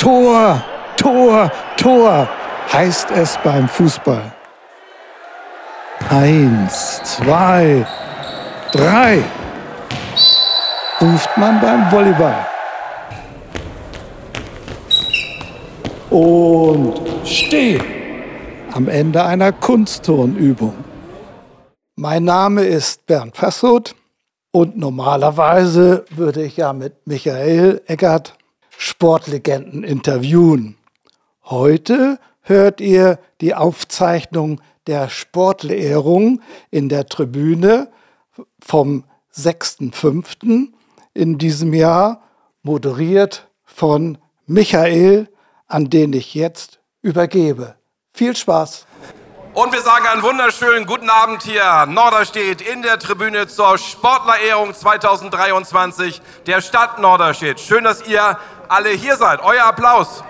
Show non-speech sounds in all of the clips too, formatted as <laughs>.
Tor, Tor, Tor heißt es beim Fußball. Eins, zwei, drei ruft man beim Volleyball. Und steh am Ende einer Kunstturnübung. Mein Name ist Bernd Passhut und normalerweise würde ich ja mit Michael Eckert Sportlegenden interviewen. Heute hört ihr die Aufzeichnung der Sportlehrung in der Tribüne vom 6.5. in diesem Jahr, moderiert von Michael, an den ich jetzt übergebe. Viel Spaß! Und wir sagen einen wunderschönen guten Abend hier. Norderstedt in der Tribüne zur Sportlerehrung 2023 der Stadt Norderstedt. Schön, dass ihr alle hier seid. Euer Applaus.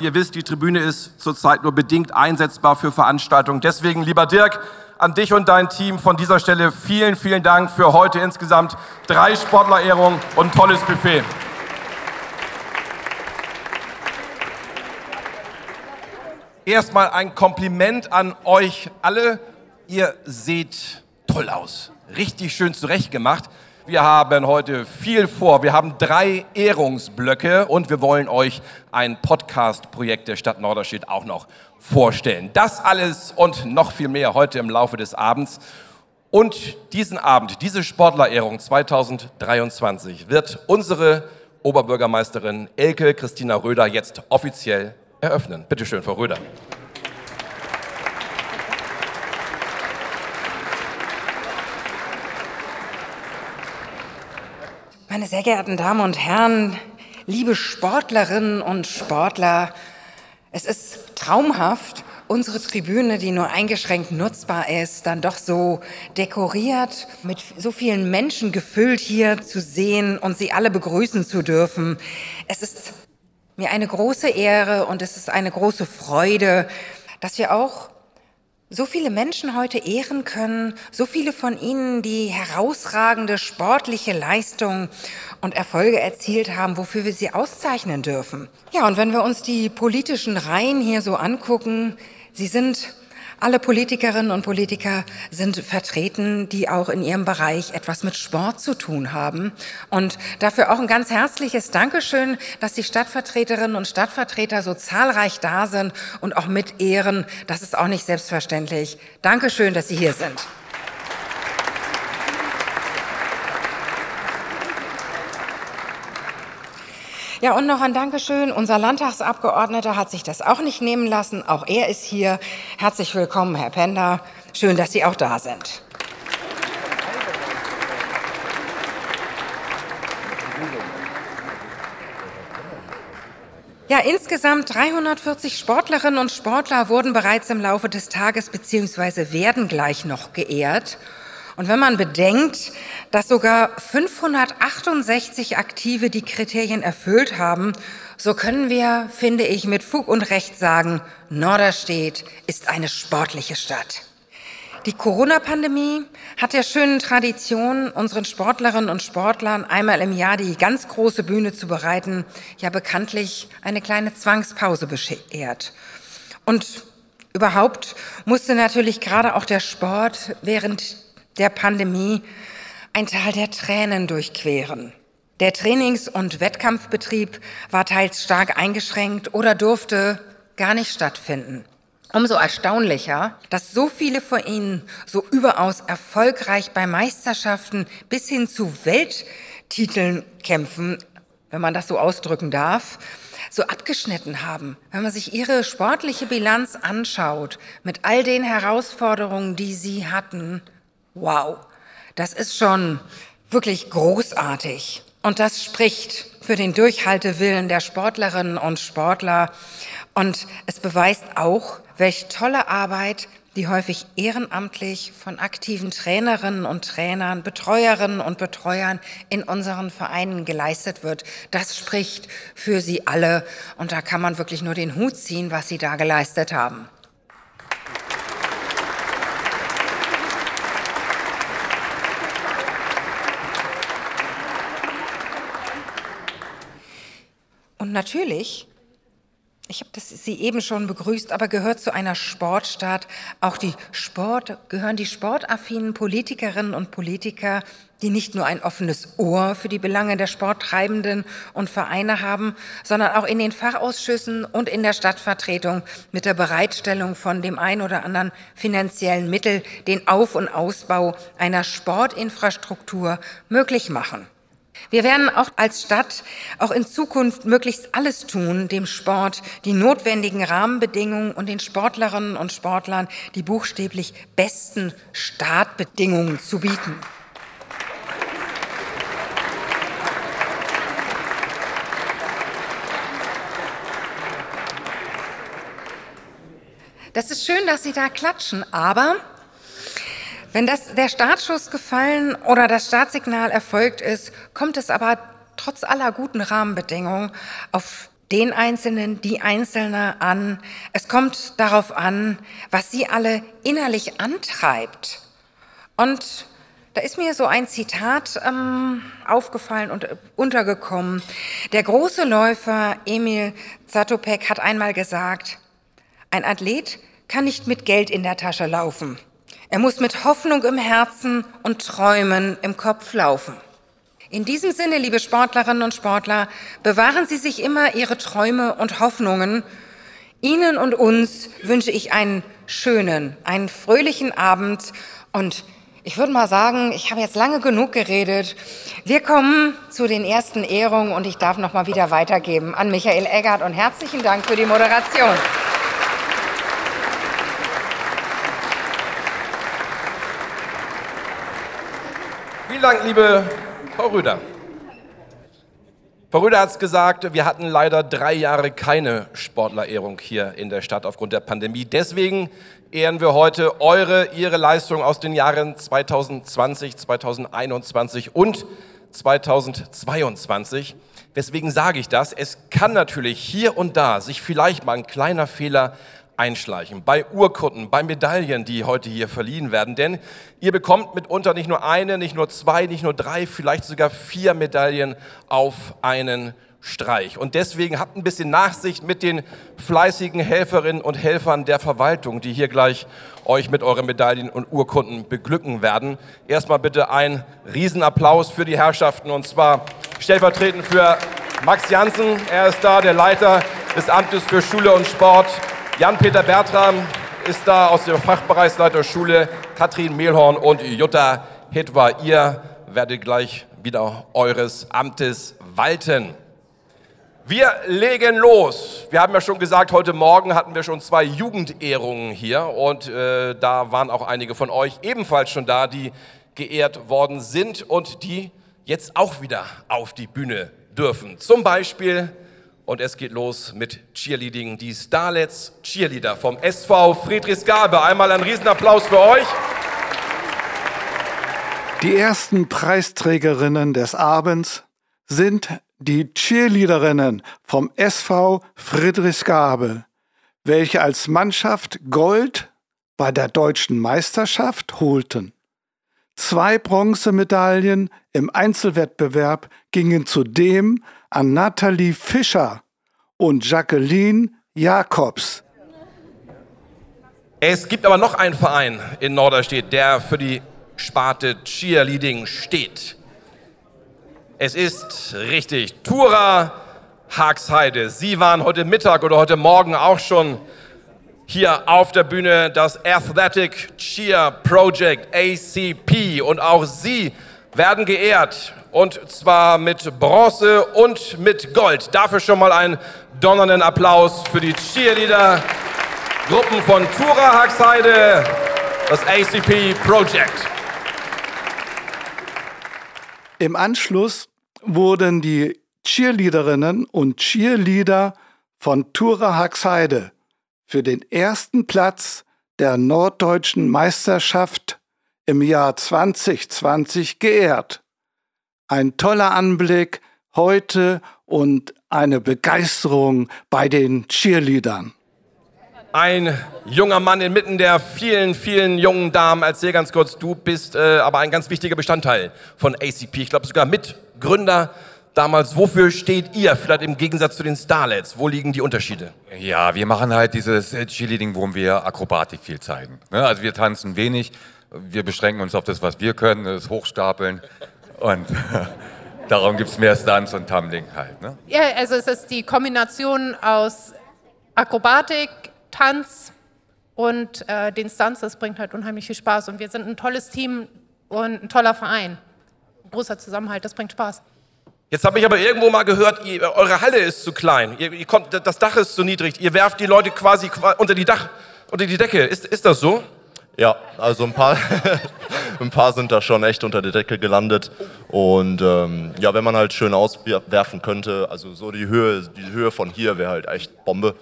Ihr wisst, die Tribüne ist zurzeit nur bedingt einsetzbar für Veranstaltungen. Deswegen, lieber Dirk, an dich und dein Team von dieser Stelle vielen, vielen Dank für heute insgesamt drei Sportlerehrungen und tolles Buffet. Erstmal ein Kompliment an euch alle. Ihr seht toll aus. Richtig schön zurechtgemacht. Wir haben heute viel vor. Wir haben drei Ehrungsblöcke und wir wollen euch ein Podcast-Projekt der Stadt Norderstedt auch noch vorstellen. Das alles und noch viel mehr heute im Laufe des Abends. Und diesen Abend, diese Sportlerehrung 2023, wird unsere Oberbürgermeisterin Elke Christina Röder jetzt offiziell eröffnen. Bitte schön, Frau Röder. Meine sehr geehrten Damen und Herren, liebe Sportlerinnen und Sportler, es ist traumhaft, unsere Tribüne, die nur eingeschränkt nutzbar ist, dann doch so dekoriert, mit so vielen Menschen gefüllt hier zu sehen und sie alle begrüßen zu dürfen. Es ist mir eine große Ehre und es ist eine große Freude, dass wir auch so viele Menschen heute ehren können, so viele von ihnen, die herausragende sportliche Leistung und Erfolge erzielt haben, wofür wir sie auszeichnen dürfen. Ja, und wenn wir uns die politischen Reihen hier so angucken, sie sind alle Politikerinnen und Politiker sind vertreten, die auch in ihrem Bereich etwas mit Sport zu tun haben. Und dafür auch ein ganz herzliches Dankeschön, dass die Stadtvertreterinnen und Stadtvertreter so zahlreich da sind und auch mit ehren. Das ist auch nicht selbstverständlich. Dankeschön, dass Sie hier sind. Ja, und noch ein Dankeschön. Unser Landtagsabgeordneter hat sich das auch nicht nehmen lassen. Auch er ist hier. Herzlich willkommen, Herr Pender. Schön, dass Sie auch da sind. Ja, insgesamt 340 Sportlerinnen und Sportler wurden bereits im Laufe des Tages bzw. werden gleich noch geehrt. Und wenn man bedenkt, dass sogar 568 Aktive die Kriterien erfüllt haben, so können wir, finde ich, mit Fug und Recht sagen, Norderstedt ist eine sportliche Stadt. Die Corona-Pandemie hat der schönen Tradition, unseren Sportlerinnen und Sportlern einmal im Jahr die ganz große Bühne zu bereiten, ja bekanntlich eine kleine Zwangspause beschert. Und überhaupt musste natürlich gerade auch der Sport während der Pandemie ein Tal der Tränen durchqueren. Der Trainings- und Wettkampfbetrieb war teils stark eingeschränkt oder durfte gar nicht stattfinden. Umso erstaunlicher, dass so viele von Ihnen so überaus erfolgreich bei Meisterschaften bis hin zu Welttiteln kämpfen, wenn man das so ausdrücken darf, so abgeschnitten haben. Wenn man sich Ihre sportliche Bilanz anschaut, mit all den Herausforderungen, die Sie hatten, Wow, das ist schon wirklich großartig. Und das spricht für den Durchhaltewillen der Sportlerinnen und Sportler. Und es beweist auch, welche tolle Arbeit die häufig ehrenamtlich von aktiven Trainerinnen und Trainern, Betreuerinnen und Betreuern in unseren Vereinen geleistet wird. Das spricht für sie alle und da kann man wirklich nur den Hut ziehen, was sie da geleistet haben. Natürlich ich habe sie eben schon begrüßt, aber gehört zu einer Sportstadt auch die Sport, gehören die sportaffinen Politikerinnen und Politiker, die nicht nur ein offenes Ohr für die Belange der Sporttreibenden und Vereine haben, sondern auch in den Fachausschüssen und in der Stadtvertretung mit der Bereitstellung von dem ein oder anderen finanziellen Mittel den Auf- und Ausbau einer Sportinfrastruktur möglich machen. Wir werden auch als Stadt auch in Zukunft möglichst alles tun, dem Sport die notwendigen Rahmenbedingungen und den Sportlerinnen und Sportlern die buchstäblich besten Startbedingungen zu bieten. Das ist schön, dass Sie da klatschen, aber wenn das, der Startschuss gefallen oder das Startsignal erfolgt ist, kommt es aber trotz aller guten Rahmenbedingungen auf den Einzelnen, die Einzelne an. Es kommt darauf an, was sie alle innerlich antreibt. Und da ist mir so ein Zitat ähm, aufgefallen und untergekommen. Der große Läufer Emil Zatopek hat einmal gesagt, ein Athlet kann nicht mit Geld in der Tasche laufen. Er muss mit Hoffnung im Herzen und Träumen im Kopf laufen. In diesem Sinne, liebe Sportlerinnen und Sportler, bewahren Sie sich immer Ihre Träume und Hoffnungen. Ihnen und uns wünsche ich einen schönen, einen fröhlichen Abend und ich würde mal sagen, ich habe jetzt lange genug geredet. Wir kommen zu den ersten Ehrungen und ich darf noch mal wieder weitergeben an Michael Eggert und herzlichen Dank für die Moderation. Dank, liebe Frau Rüder. Frau Rüder hat es gesagt, wir hatten leider drei Jahre keine Sportlerehrung hier in der Stadt aufgrund der Pandemie. Deswegen ehren wir heute eure, ihre Leistung aus den Jahren 2020, 2021 und 2022. Weswegen sage ich das? Es kann natürlich hier und da sich vielleicht mal ein kleiner Fehler einschleichen. Bei Urkunden, bei Medaillen, die heute hier verliehen werden. Denn ihr bekommt mitunter nicht nur eine, nicht nur zwei, nicht nur drei, vielleicht sogar vier Medaillen auf einen Streich. Und deswegen habt ein bisschen Nachsicht mit den fleißigen Helferinnen und Helfern der Verwaltung, die hier gleich euch mit euren Medaillen und Urkunden beglücken werden. Erstmal bitte ein Riesenapplaus für die Herrschaften und zwar stellvertretend für Max Janssen. Er ist da, der Leiter des Amtes für Schule und Sport. Jan-Peter Bertram ist da aus der Fachbereichsleiterschule, Katrin Mehlhorn und Jutta Hitwa. Ihr werdet gleich wieder eures Amtes walten. Wir legen los. Wir haben ja schon gesagt, heute Morgen hatten wir schon zwei Jugendehrungen hier und äh, da waren auch einige von euch ebenfalls schon da, die geehrt worden sind und die jetzt auch wieder auf die Bühne dürfen. Zum Beispiel und es geht los mit Cheerleading, die Starlets Cheerleader vom SV Friedrichsgabe. Einmal ein Riesenapplaus für euch. Die ersten Preisträgerinnen des Abends sind die Cheerleaderinnen vom SV Friedrichsgabe, welche als Mannschaft Gold bei der deutschen Meisterschaft holten. Zwei Bronzemedaillen im Einzelwettbewerb gingen zudem an Nathalie Fischer und Jacqueline Jakobs. Es gibt aber noch einen Verein in Norderstedt, der für die Sparte Cheerleading steht. Es ist richtig, Tura Hagsheide. Sie waren heute Mittag oder heute Morgen auch schon hier auf der Bühne das Athletic Cheer Project ACP und auch Sie werden geehrt und zwar mit Bronze und mit Gold. Dafür schon mal einen donnernden Applaus für die Cheerleader Gruppen von Tura Haxheide, das ACP Project. Im Anschluss wurden die Cheerleaderinnen und Cheerleader von Tura Haxheide für den ersten Platz der norddeutschen Meisterschaft im Jahr 2020 geehrt. Ein toller Anblick heute und eine Begeisterung bei den Cheerleadern. Ein junger Mann inmitten der vielen, vielen jungen Damen. Erzähl ganz kurz, du bist äh, aber ein ganz wichtiger Bestandteil von ACP. Ich glaube sogar Mitgründer damals. Wofür steht ihr? Vielleicht im Gegensatz zu den Starlets. Wo liegen die Unterschiede? Ja, wir machen halt dieses Cheerleading, wo wir Akrobatik viel zeigen. Ne? Also wir tanzen wenig, wir beschränken uns auf das, was wir können, das Hochstapeln und <laughs> darum gibt es mehr Stunts und Tumbling halt. Ne? Ja, also es ist die Kombination aus Akrobatik, Tanz und äh, den Stunts, das bringt halt unheimlich viel Spaß und wir sind ein tolles Team und ein toller Verein. Ein großer Zusammenhalt, das bringt Spaß. Jetzt habe ich aber irgendwo mal gehört, ihr, eure Halle ist zu klein. Ihr, ihr kommt, das Dach ist zu niedrig. Ihr werft die Leute quasi unter die, Dach, unter die Decke. Ist, ist das so? Ja, also ein paar, <laughs> ein paar sind da schon echt unter der Decke gelandet. Und ähm, ja, wenn man halt schön auswerfen könnte, also so die Höhe, die Höhe von hier wäre halt echt Bombe.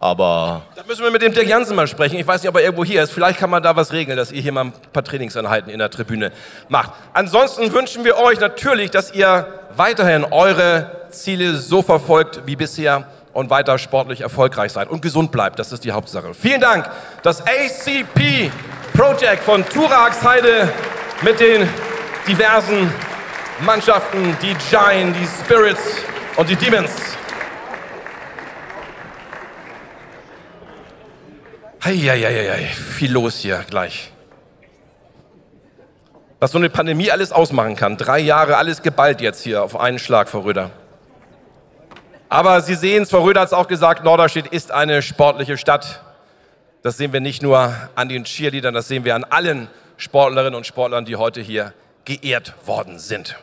Aber. Da müssen wir mit dem Dirk Jansen mal sprechen. Ich weiß nicht, ob er irgendwo hier ist. Vielleicht kann man da was regeln, dass ihr hier mal ein paar Trainingseinheiten in der Tribüne macht. Ansonsten wünschen wir euch natürlich, dass ihr weiterhin eure Ziele so verfolgt wie bisher und weiter sportlich erfolgreich seid und gesund bleibt. Das ist die Hauptsache. Vielen Dank. Das ACP Project von Turaxheide mit den diversen Mannschaften, die Giant, die Spirits und die Demons. Heieieiei, viel los hier gleich. Was so eine Pandemie alles ausmachen kann. Drei Jahre, alles geballt jetzt hier auf einen Schlag, Frau Röder. Aber Sie sehen es, Frau Röder hat es auch gesagt, Norderstedt ist eine sportliche Stadt. Das sehen wir nicht nur an den Cheerleadern, das sehen wir an allen Sportlerinnen und Sportlern, die heute hier geehrt worden sind.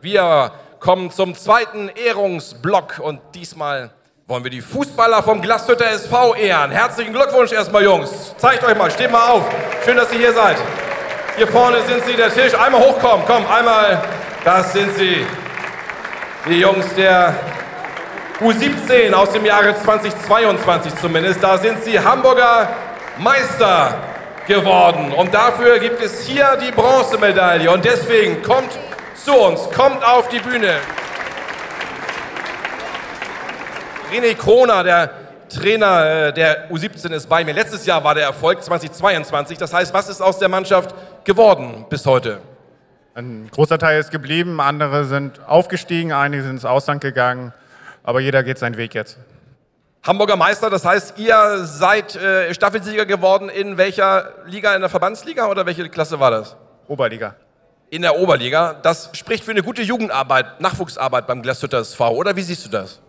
Wir kommen zum zweiten Ehrungsblock und diesmal wollen wir die Fußballer vom Glashütter SV ehren. Herzlichen Glückwunsch erstmal, Jungs. Zeigt euch mal, steht mal auf. Schön, dass ihr hier seid. Hier vorne sind sie, der Tisch. Einmal hochkommen, komm, einmal. Das sind sie. Die Jungs der U17 aus dem Jahre 2022 zumindest. Da sind sie Hamburger Meister geworden. Und dafür gibt es hier die Bronzemedaille. Und deswegen kommt zu uns, kommt auf die Bühne. René Kroner, der Trainer äh, der U17 ist bei mir. Letztes Jahr war der Erfolg 2022. Das heißt, was ist aus der Mannschaft geworden bis heute? Ein großer Teil ist geblieben, andere sind aufgestiegen, einige sind ins Ausland gegangen, aber jeder geht seinen Weg jetzt. Hamburger Meister, das heißt, ihr seid äh, Staffelsieger geworden in welcher Liga? In der Verbandsliga oder welche Klasse war das? Oberliga. In der Oberliga. Das spricht für eine gute Jugendarbeit, Nachwuchsarbeit beim Glashütter SV, oder wie siehst du das?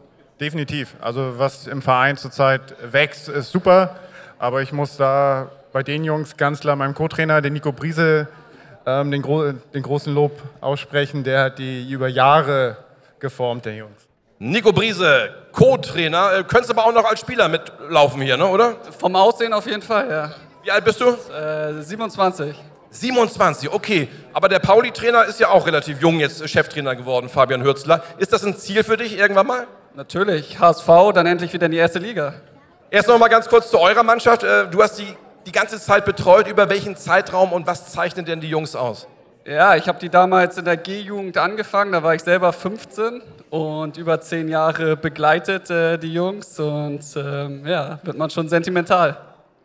Definitiv. Also was im Verein zurzeit wächst, ist super. Aber ich muss da bei den Jungs ganz klar meinem Co-Trainer, den Nico Briese, ähm, den, gro den großen Lob aussprechen. Der hat die über Jahre geformt, der Jungs. Nico Briese, Co-Trainer. Äh, könntest aber auch noch als Spieler mitlaufen hier, ne, oder? Vom Aussehen auf jeden Fall, ja. Wie alt bist du? Äh, 27. 27, okay. Aber der Pauli-Trainer ist ja auch relativ jung jetzt Cheftrainer geworden, Fabian Hürzler. Ist das ein Ziel für dich irgendwann mal? Natürlich. HSV, dann endlich wieder in die erste Liga. Erst noch mal ganz kurz zu eurer Mannschaft. Äh, du hast die die ganze Zeit betreut. Über welchen Zeitraum und was zeichnen denn die Jungs aus? Ja, ich habe die damals in der G-Jugend angefangen. Da war ich selber 15 und über zehn Jahre begleitet äh, die Jungs. Und ähm, ja, wird man schon sentimental.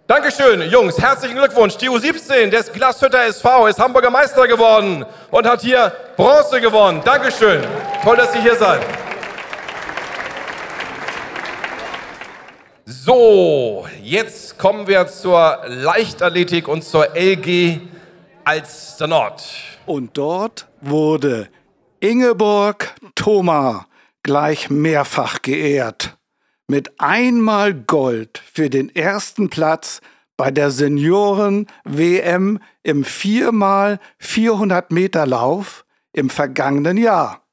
Dankeschön, Jungs. Herzlichen Glückwunsch. Die U17 des Glashütter SV ist Hamburger Meister geworden und hat hier Bronze gewonnen. Dankeschön. Toll, dass ihr hier seid. So, jetzt kommen wir zur Leichtathletik und zur LG Alster Nord. Und dort wurde Ingeborg Thoma gleich mehrfach geehrt. Mit einmal Gold für den ersten Platz bei der Senioren-WM im 4x 400 Meter Lauf im vergangenen Jahr.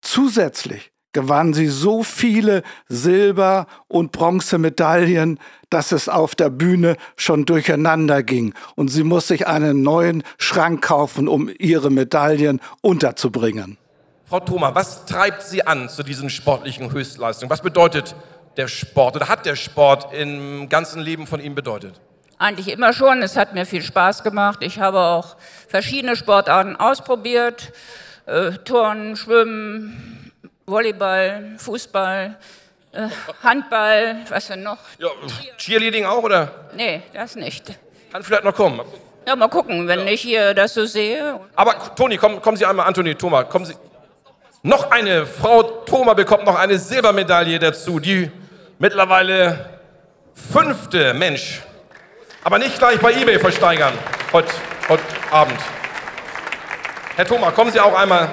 Zusätzlich gewann sie so viele Silber- und Bronzemedaillen, dass es auf der Bühne schon durcheinander ging und sie muss sich einen neuen Schrank kaufen, um ihre Medaillen unterzubringen. Frau Thoma, was treibt Sie an zu diesen sportlichen Höchstleistungen? Was bedeutet der Sport oder hat der Sport im ganzen Leben von Ihnen bedeutet? Eigentlich immer schon. Es hat mir viel Spaß gemacht. Ich habe auch verschiedene Sportarten ausprobiert. Äh, Turnen, Schwimmen, Volleyball, Fußball, äh, Handball, was denn noch? Ja, Cheerleading auch, oder? Nee, das nicht. Kann vielleicht noch kommen. Ja, mal gucken, wenn ja. ich hier das so sehe. Aber Toni, kommen, kommen Sie einmal, Antoni, Thomas, kommen Sie. Noch eine, Frau Thoma bekommt noch eine Silbermedaille dazu, die mittlerweile fünfte Mensch. Aber nicht gleich bei eBay versteigern, heute, heute Abend. Herr Thoma, kommen Sie auch einmal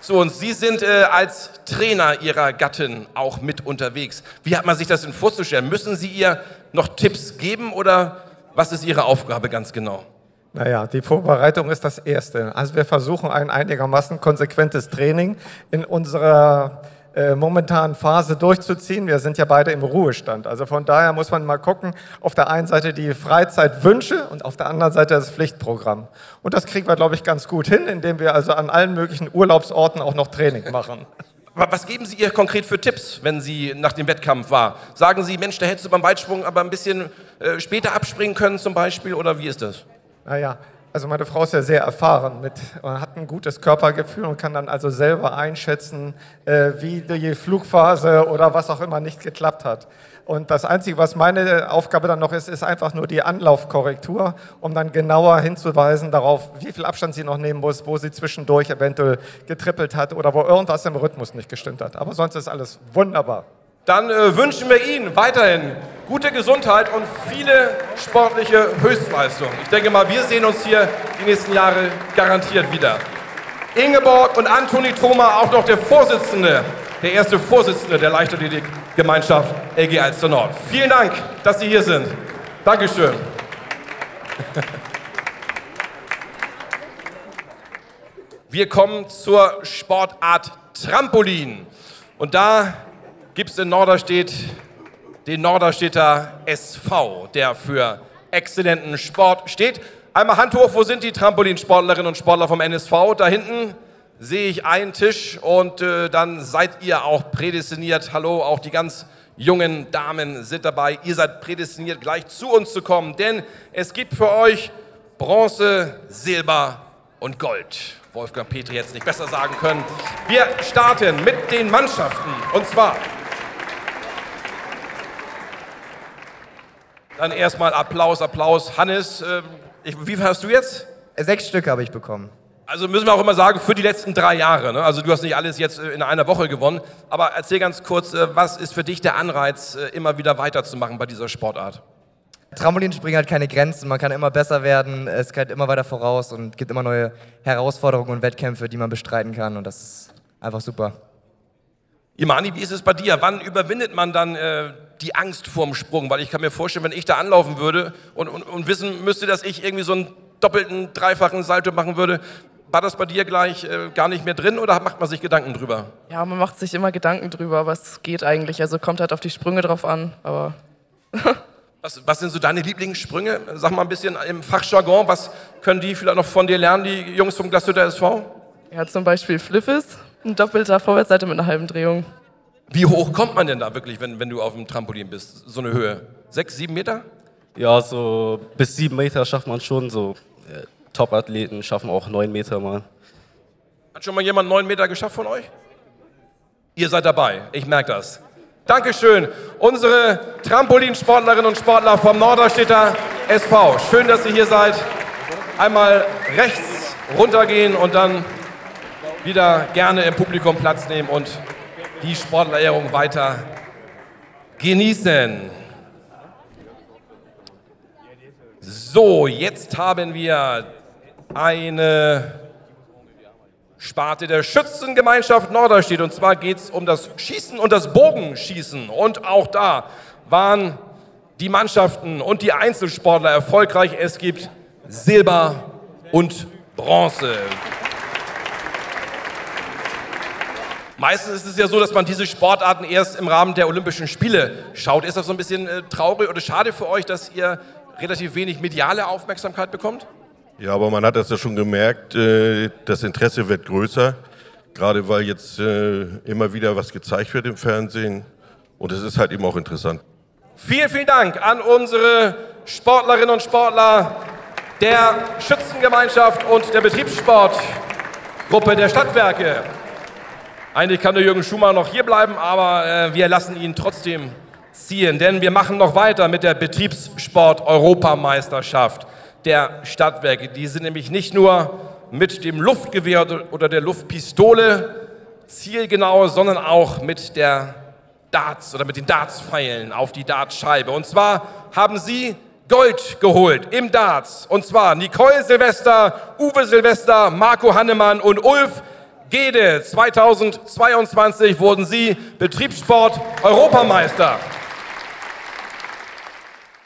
zu uns. Sie sind äh, als Trainer Ihrer Gattin auch mit unterwegs. Wie hat man sich das denn vorzustellen? Müssen Sie ihr noch Tipps geben oder was ist Ihre Aufgabe ganz genau? Naja, die Vorbereitung ist das Erste. Also wir versuchen ein einigermaßen konsequentes Training in unserer äh, momentanen Phase durchzuziehen. Wir sind ja beide im Ruhestand. Also von daher muss man mal gucken, auf der einen Seite die Freizeitwünsche und auf der anderen Seite das Pflichtprogramm. Und das kriegen wir, glaube ich, ganz gut hin, indem wir also an allen möglichen Urlaubsorten auch noch Training machen. Was geben Sie ihr konkret für Tipps, wenn sie nach dem Wettkampf war? Sagen Sie, Mensch, da hättest du beim Weitsprung aber ein bisschen äh, später abspringen können zum Beispiel oder wie ist das? Naja, also meine Frau ist ja sehr erfahren mit, hat ein gutes Körpergefühl und kann dann also selber einschätzen, äh, wie die Flugphase oder was auch immer nicht geklappt hat. Und das Einzige, was meine Aufgabe dann noch ist, ist einfach nur die Anlaufkorrektur, um dann genauer hinzuweisen darauf, wie viel Abstand sie noch nehmen muss, wo sie zwischendurch eventuell getrippelt hat oder wo irgendwas im Rhythmus nicht gestimmt hat. Aber sonst ist alles wunderbar. Dann äh, wünschen wir Ihnen weiterhin gute Gesundheit und viele sportliche Höchstleistungen. Ich denke mal, wir sehen uns hier die nächsten Jahre garantiert wieder. Ingeborg und Antoni Thoma, auch noch der Vorsitzende, der erste Vorsitzende der Leichtathletikgemeinschaft LG Alster Nord. Vielen Dank, dass Sie hier sind. Dankeschön. Wir kommen zur Sportart Trampolin. Und da gibt es in Norderstedt den Norderstedter SV, der für exzellenten Sport steht. Einmal Hand hoch, wo sind die Trampolinsportlerinnen und Sportler vom NSV? Da hinten sehe ich einen Tisch und äh, dann seid ihr auch prädestiniert. Hallo, auch die ganz jungen Damen sind dabei. Ihr seid prädestiniert, gleich zu uns zu kommen, denn es gibt für euch Bronze, Silber und Gold. Wolfgang Petri jetzt nicht besser sagen können. Wir starten mit den Mannschaften und zwar Dann erstmal Applaus, Applaus. Hannes, äh, ich, wie viel hast du jetzt? Sechs Stück habe ich bekommen. Also müssen wir auch immer sagen, für die letzten drei Jahre. Ne? Also du hast nicht alles jetzt äh, in einer Woche gewonnen. Aber erzähl ganz kurz, äh, was ist für dich der Anreiz, äh, immer wieder weiterzumachen bei dieser Sportart? Trampolinspringen hat keine Grenzen, man kann immer besser werden, es geht immer weiter voraus und gibt immer neue Herausforderungen und Wettkämpfe, die man bestreiten kann und das ist einfach super. Imani, wie ist es bei dir? Wann überwindet man dann äh, die Angst vorm Sprung? Weil ich kann mir vorstellen, wenn ich da anlaufen würde und, und, und wissen müsste, dass ich irgendwie so einen doppelten, dreifachen Salto machen würde, war das bei dir gleich äh, gar nicht mehr drin oder macht man sich Gedanken drüber? Ja, man macht sich immer Gedanken drüber, aber es geht eigentlich. Also kommt halt auf die Sprünge drauf an, aber. <laughs> was, was, sind so deine Lieblingssprünge? Sag mal ein bisschen im Fachjargon, was können die vielleicht noch von dir lernen, die Jungs vom Glashütter SV? Ja, zum Beispiel Fliffes. Ein doppelter Vorwärtsseite mit einer halben Drehung. Wie hoch kommt man denn da wirklich, wenn, wenn du auf dem Trampolin bist? So eine Höhe? Sechs, sieben Meter? Ja, so bis sieben Meter schafft man schon. So äh, Top-Athleten schaffen auch neun Meter mal. Hat schon mal jemand neun Meter geschafft von euch? Ihr seid dabei, ich merke das. Dankeschön. Unsere Trampolinsportlerinnen und Sportler vom Norderstädter SV. Schön, dass ihr hier seid. Einmal rechts runtergehen und dann wieder gerne im Publikum Platz nehmen und die Sportlerehrung weiter genießen. So, jetzt haben wir eine Sparte der Schützengemeinschaft Norderstedt. Und zwar geht es um das Schießen und das Bogenschießen. Und auch da waren die Mannschaften und die Einzelsportler erfolgreich. Es gibt Silber und Bronze. Meistens ist es ja so, dass man diese Sportarten erst im Rahmen der Olympischen Spiele schaut. Ist das so ein bisschen äh, traurig oder schade für euch, dass ihr relativ wenig mediale Aufmerksamkeit bekommt? Ja, aber man hat das ja schon gemerkt, äh, das Interesse wird größer, gerade weil jetzt äh, immer wieder was gezeigt wird im Fernsehen und es ist halt eben auch interessant. Vielen, vielen Dank an unsere Sportlerinnen und Sportler der Schützengemeinschaft und der Betriebssportgruppe der Stadtwerke. Eigentlich kann der Jürgen Schumacher noch hier bleiben, aber äh, wir lassen ihn trotzdem ziehen, denn wir machen noch weiter mit der Betriebssport-Europameisterschaft der Stadtwerke. Die sind nämlich nicht nur mit dem Luftgewehr oder der Luftpistole zielgenau, sondern auch mit der Darts oder mit den Dartspfeilen auf die Dartscheibe. Und zwar haben sie Gold geholt im Darts. Und zwar Nicole Silvester, Uwe Silvester, Marco Hannemann und Ulf Gede. 2022 wurden sie Betriebssport Europameister.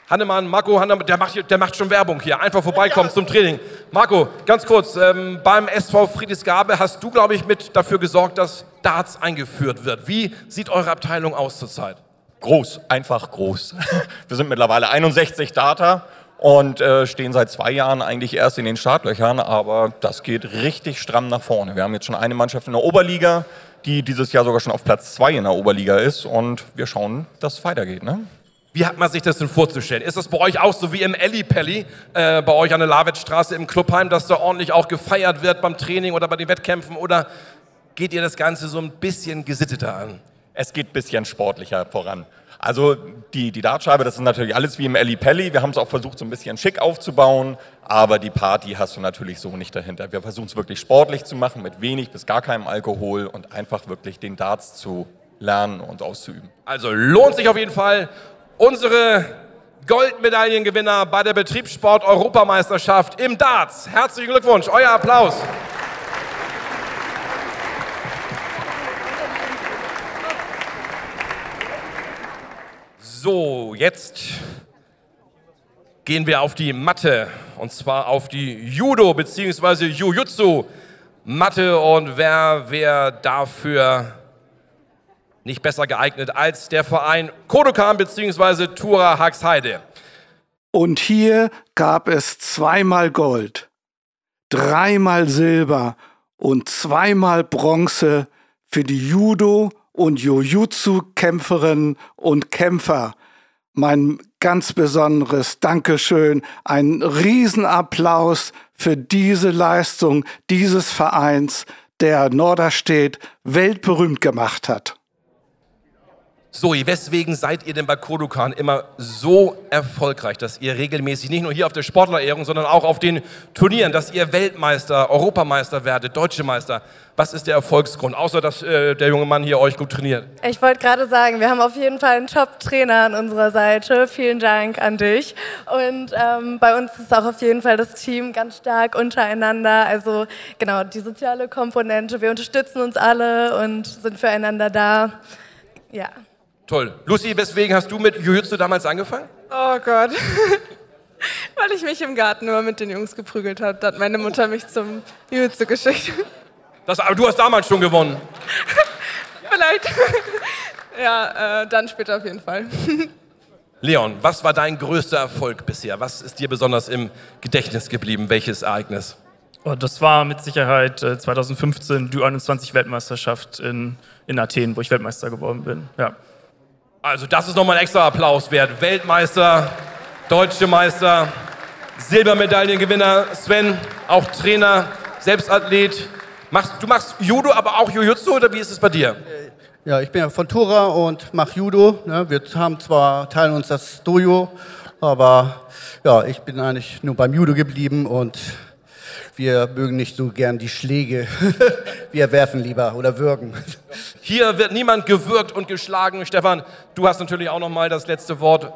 Hannemann, Marco Hannemann, der macht, der macht schon Werbung hier. Einfach vorbeikommen zum Training. Marco, ganz kurz, ähm, beim SV Friedrichsgabe hast du, glaube ich, mit dafür gesorgt, dass Darts eingeführt wird. Wie sieht eure Abteilung aus zurzeit? Groß, einfach groß. <laughs> Wir sind mittlerweile 61 Data und äh, stehen seit zwei Jahren eigentlich erst in den Startlöchern, aber das geht richtig stramm nach vorne. Wir haben jetzt schon eine Mannschaft in der Oberliga, die dieses Jahr sogar schon auf Platz zwei in der Oberliga ist und wir schauen, dass es weitergeht. Ne? Wie hat man sich das denn vorzustellen? Ist das bei euch auch so wie im Ellipelli, äh, bei euch an der Lawitzstraße im Clubheim, dass da ordentlich auch gefeiert wird beim Training oder bei den Wettkämpfen? Oder geht ihr das Ganze so ein bisschen gesitteter an? Es geht ein bisschen sportlicher voran. Also die, die Dartscheibe, das ist natürlich alles wie im Ellipelli. Wir haben es auch versucht, so ein bisschen schick aufzubauen, aber die Party hast du natürlich so nicht dahinter. Wir versuchen es wirklich sportlich zu machen, mit wenig bis gar keinem Alkohol und einfach wirklich den Darts zu lernen und auszuüben. Also lohnt sich auf jeden Fall unsere Goldmedaillengewinner bei der Betriebssport-Europameisterschaft im Darts. Herzlichen Glückwunsch, euer Applaus. So, jetzt gehen wir auf die Matte und zwar auf die Judo bzw. Jujutsu Matte und wer wer dafür nicht besser geeignet als der Verein Kodokan bzw. Tura Haxheide. Und hier gab es zweimal Gold, dreimal Silber und zweimal Bronze für die Judo- und Jujutsu-Kämpferinnen und Kämpfer. Mein ganz besonderes Dankeschön, ein Riesenapplaus für diese Leistung dieses Vereins, der Norderstedt weltberühmt gemacht hat. Zoe, weswegen seid ihr denn bei Kodokan immer so erfolgreich, dass ihr regelmäßig nicht nur hier auf der Sportlerehrung, sondern auch auf den Turnieren, dass ihr Weltmeister, Europameister werdet, Deutsche Meister? Was ist der Erfolgsgrund, außer dass äh, der junge Mann hier euch gut trainiert? Ich wollte gerade sagen, wir haben auf jeden Fall einen Top-Trainer an unserer Seite. Vielen Dank an dich. Und ähm, bei uns ist auch auf jeden Fall das Team ganz stark untereinander. Also genau, die soziale Komponente. Wir unterstützen uns alle und sind füreinander da. Ja. Toll. Lucy, weswegen hast du mit Jiu-Jitsu damals angefangen? Oh Gott. <laughs> Weil ich mich im Garten immer mit den Jungs geprügelt habe. Da hat meine Mutter mich zum Jiu-Jitsu geschickt. Das, aber du hast damals schon gewonnen. <laughs> Vielleicht. <laughs> ja, äh, dann später auf jeden Fall. Leon, was war dein größter Erfolg bisher? Was ist dir besonders im Gedächtnis geblieben? Welches Ereignis? Oh, das war mit Sicherheit äh, 2015 die 21 Weltmeisterschaft in, in Athen, wo ich Weltmeister geworden bin. Ja. Also das ist nochmal ein extra Applaus wert. Weltmeister, Deutsche Meister, Silbermedaillengewinner Sven, auch Trainer, Selbstathlet. Machst, du machst Judo, aber auch Jiu-Jitsu oder wie ist es bei dir? Ja, ich bin ja von Tura und mache Judo. Ne? Wir haben zwar, teilen uns das Dojo, aber ja, ich bin eigentlich nur beim Judo geblieben und wir mögen nicht so gern die Schläge. <laughs> wir werfen lieber oder würgen. Hier wird niemand gewürgt und geschlagen. Stefan, du hast natürlich auch noch mal das letzte Wort.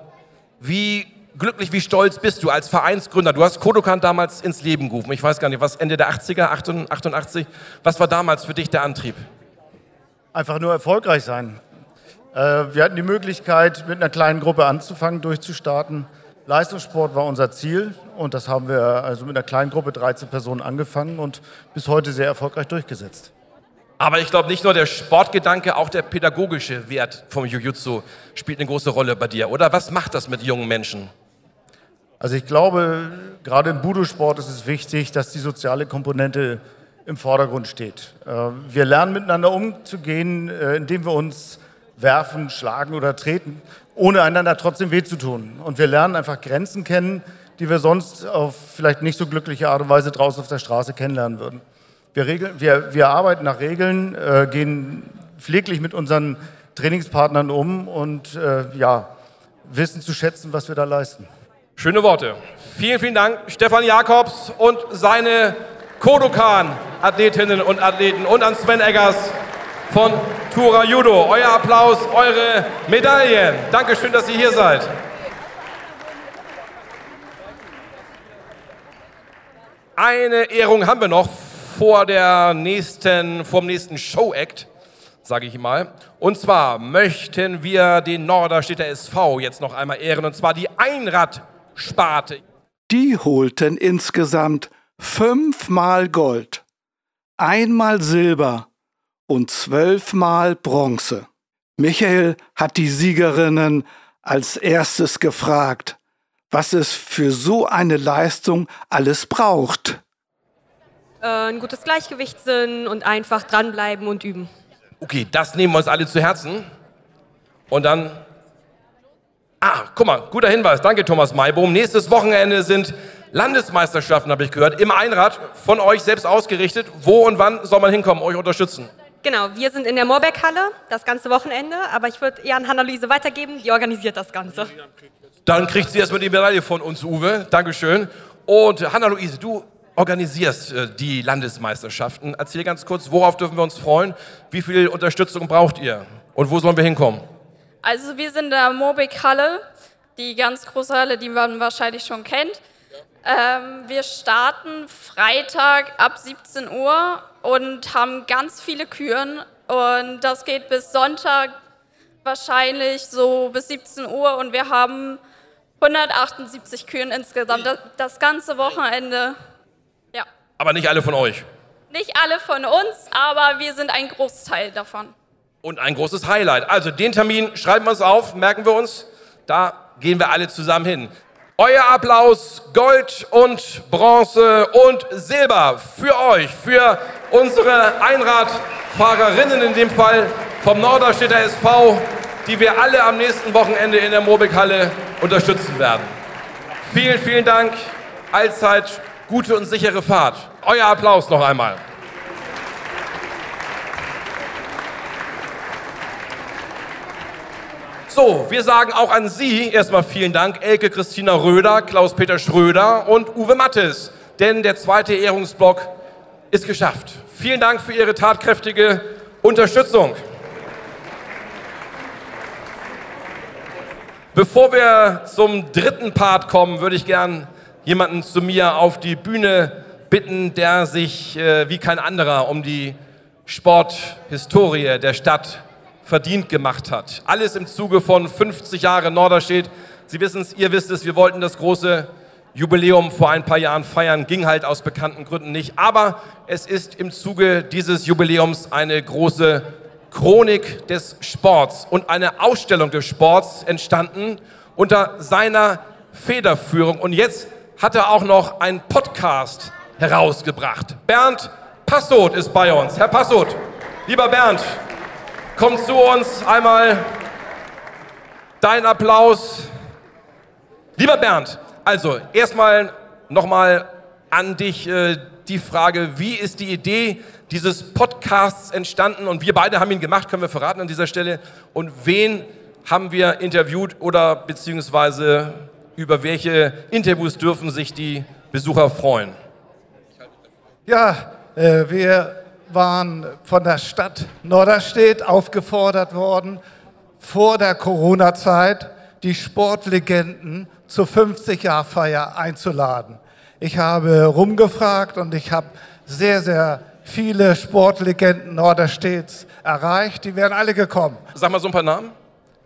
Wie glücklich, wie stolz bist du als Vereinsgründer? Du hast Kodokan damals ins Leben gerufen. Ich weiß gar nicht, was Ende der 80er, 88. Was war damals für dich der Antrieb? Einfach nur erfolgreich sein. Äh, wir hatten die Möglichkeit, mit einer kleinen Gruppe anzufangen, durchzustarten. Leistungssport war unser Ziel und das haben wir also mit einer kleinen Gruppe, 13 Personen, angefangen und bis heute sehr erfolgreich durchgesetzt. Aber ich glaube, nicht nur der Sportgedanke, auch der pädagogische Wert vom Jiu-Jitsu spielt eine große Rolle bei dir, oder? Was macht das mit jungen Menschen? Also ich glaube, gerade im Budo-Sport ist es wichtig, dass die soziale Komponente im Vordergrund steht. Äh, wir lernen miteinander umzugehen, äh, indem wir uns werfen, schlagen oder treten ohne einander trotzdem weh zu tun. Und wir lernen einfach Grenzen kennen, die wir sonst auf vielleicht nicht so glückliche Art und Weise draußen auf der Straße kennenlernen würden. Wir, regeln, wir, wir arbeiten nach Regeln, äh, gehen pfleglich mit unseren Trainingspartnern um und äh, ja, wissen zu schätzen, was wir da leisten. Schöne Worte. Vielen, vielen Dank, Stefan Jakobs und seine Kodokan-Athletinnen und Athleten und an Sven Eggers von Tura Judo. Euer Applaus, eure Medaillen. Dankeschön, dass ihr hier seid. Eine Ehrung haben wir noch vor der nächsten, vom nächsten Show-Act, sage ich mal. Und zwar möchten wir den Norderstädter SV jetzt noch einmal ehren, und zwar die Einradsparte. Die holten insgesamt fünfmal Gold, einmal Silber und zwölfmal Bronze. Michael hat die Siegerinnen als erstes gefragt, was es für so eine Leistung alles braucht. Äh, ein gutes Gleichgewichtssinn und einfach dranbleiben und üben. Okay, das nehmen wir uns alle zu Herzen. Und dann. Ah, guck mal, guter Hinweis. Danke, Thomas Maibohm. Nächstes Wochenende sind Landesmeisterschaften, habe ich gehört, im Einrad von euch selbst ausgerichtet. Wo und wann soll man hinkommen, euch unterstützen? Genau, wir sind in der Moorbeck-Halle das ganze Wochenende, aber ich würde eher an Hannah-Luise weitergeben, die organisiert das Ganze. Dann kriegt sie erstmal die Medaille von uns, Uwe. Dankeschön. Und Hanna-Luise, du organisierst äh, die Landesmeisterschaften. Erzähl ganz kurz, worauf dürfen wir uns freuen? Wie viel Unterstützung braucht ihr? Und wo sollen wir hinkommen? Also wir sind in der Mobic-Halle, die ganz große Halle, die man wahrscheinlich schon kennt. Ähm, wir starten Freitag ab 17 Uhr und haben ganz viele Küren. Und das geht bis Sonntag wahrscheinlich so bis 17 Uhr. Und wir haben 178 Kühen insgesamt. Das, das ganze Wochenende. Ja. Aber nicht alle von euch. Nicht alle von uns, aber wir sind ein Großteil davon. Und ein großes Highlight. Also den Termin schreiben wir uns auf, merken wir uns. Da gehen wir alle zusammen hin. Euer Applaus, Gold und Bronze und Silber für euch, für unsere Einradfahrerinnen in dem Fall vom Norderstädter SV, die wir alle am nächsten Wochenende in der Morbik-Halle unterstützen werden. Vielen, vielen Dank. Allzeit gute und sichere Fahrt. Euer Applaus noch einmal. So, wir sagen auch an Sie erstmal vielen Dank, Elke Christina Röder, Klaus-Peter Schröder und Uwe Mattes, denn der zweite Ehrungsblock ist geschafft. Vielen Dank für Ihre tatkräftige Unterstützung. Bevor wir zum dritten Part kommen, würde ich gern jemanden zu mir auf die Bühne bitten, der sich äh, wie kein anderer um die Sporthistorie der Stadt verdient gemacht hat. Alles im Zuge von 50 Jahre Norderstedt. Sie wissen es, ihr wisst es, wir wollten das große Jubiläum vor ein paar Jahren feiern, ging halt aus bekannten Gründen nicht. Aber es ist im Zuge dieses Jubiläums eine große Chronik des Sports und eine Ausstellung des Sports entstanden unter seiner Federführung. Und jetzt hat er auch noch einen Podcast herausgebracht. Bernd Passot ist bei uns. Herr Passot, lieber Bernd, komm zu uns einmal. Dein Applaus. Lieber Bernd, also erstmal nochmal an dich äh, die Frage, wie ist die Idee dieses Podcasts entstanden? Und wir beide haben ihn gemacht, können wir verraten an dieser Stelle. Und wen haben wir interviewt oder beziehungsweise über welche Interviews dürfen sich die Besucher freuen? Ja, äh, wir waren von der Stadt Norderstedt aufgefordert worden, vor der Corona-Zeit die Sportlegenden zur 50-Jahr-Feier einzuladen. Ich habe rumgefragt und ich habe sehr, sehr viele Sportlegenden Norderstedts erreicht. Die wären alle gekommen. Sag mal so ein paar Namen.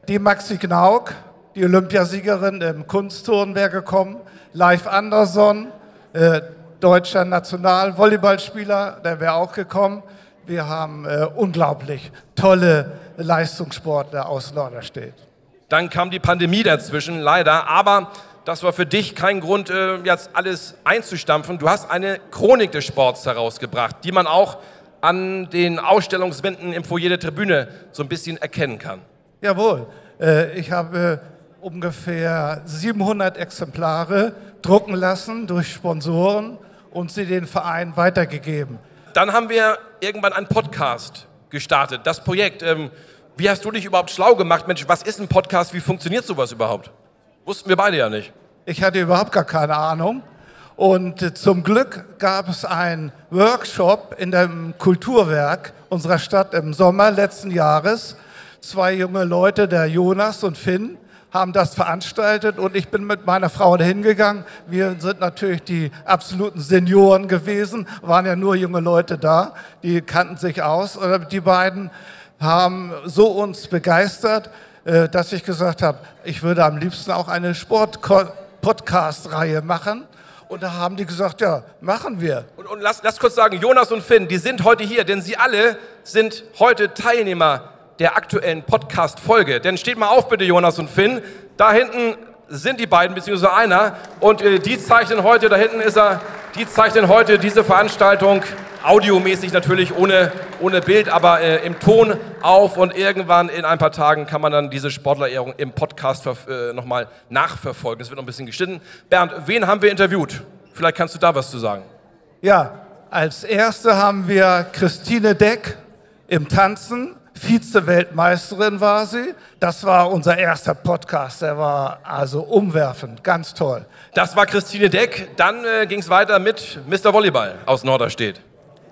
Die Maxi Knauk, die Olympiasiegerin im Kunstturnen wäre gekommen. Live Anderson, äh, deutscher Nationalvolleyballspieler, der wäre auch gekommen. Wir haben äh, unglaublich tolle Leistungssportler aus Norderstedt. Dann kam die Pandemie dazwischen, leider. Aber das war für dich kein Grund, äh, jetzt alles einzustampfen. Du hast eine Chronik des Sports herausgebracht, die man auch an den Ausstellungswänden im Foyer der Tribüne so ein bisschen erkennen kann. Jawohl. Äh, ich habe ungefähr 700 Exemplare drucken lassen durch Sponsoren und sie den Verein weitergegeben. Dann haben wir irgendwann einen Podcast gestartet, das Projekt. Ähm, wie hast du dich überhaupt schlau gemacht? Mensch, was ist ein Podcast? Wie funktioniert sowas überhaupt? Wussten wir beide ja nicht. Ich hatte überhaupt gar keine Ahnung. Und äh, zum Glück gab es einen Workshop in dem Kulturwerk unserer Stadt im Sommer letzten Jahres. Zwei junge Leute, der Jonas und Finn, haben das veranstaltet und ich bin mit meiner Frau dahin gegangen. Wir sind natürlich die absoluten Senioren gewesen, waren ja nur junge Leute da, die kannten sich aus. Oder die beiden haben so uns begeistert, äh, dass ich gesagt habe, ich würde am liebsten auch eine Sport-Podcast-Reihe machen. Und da haben die gesagt, ja, machen wir. Und, und lass, lass kurz sagen, Jonas und Finn, die sind heute hier, denn sie alle sind heute Teilnehmer der aktuellen Podcast-Folge. Denn steht mal auf bitte, Jonas und Finn. Da hinten sind die beiden, beziehungsweise einer. Und äh, die zeichnen heute, da hinten ist er, die zeichnen heute diese Veranstaltung audiomäßig natürlich ohne, ohne Bild, aber äh, im Ton auf. Und irgendwann in ein paar Tagen kann man dann diese Sportlerehrung im Podcast äh, nochmal nachverfolgen. Es wird noch ein bisschen geschnitten. Bernd, wen haben wir interviewt? Vielleicht kannst du da was zu sagen. Ja, als erste haben wir Christine Deck im Tanzen. Vize-Weltmeisterin war sie. Das war unser erster Podcast. Der war also umwerfend, ganz toll. Das war Christine Deck. Dann äh, ging es weiter mit Mr. Volleyball aus Norderstedt.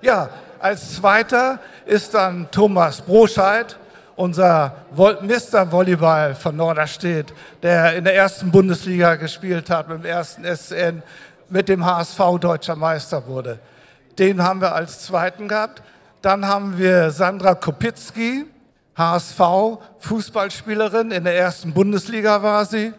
Ja, als zweiter ist dann Thomas Broscheid, unser Vol Mr. Volleyball von Norderstedt, der in der ersten Bundesliga gespielt hat, mit dem ersten SN, mit dem HSV deutscher Meister wurde. Den haben wir als zweiten gehabt. Dann haben wir Sandra Kopitzki, HSV, Fußballspielerin, in der ersten Bundesliga war sie.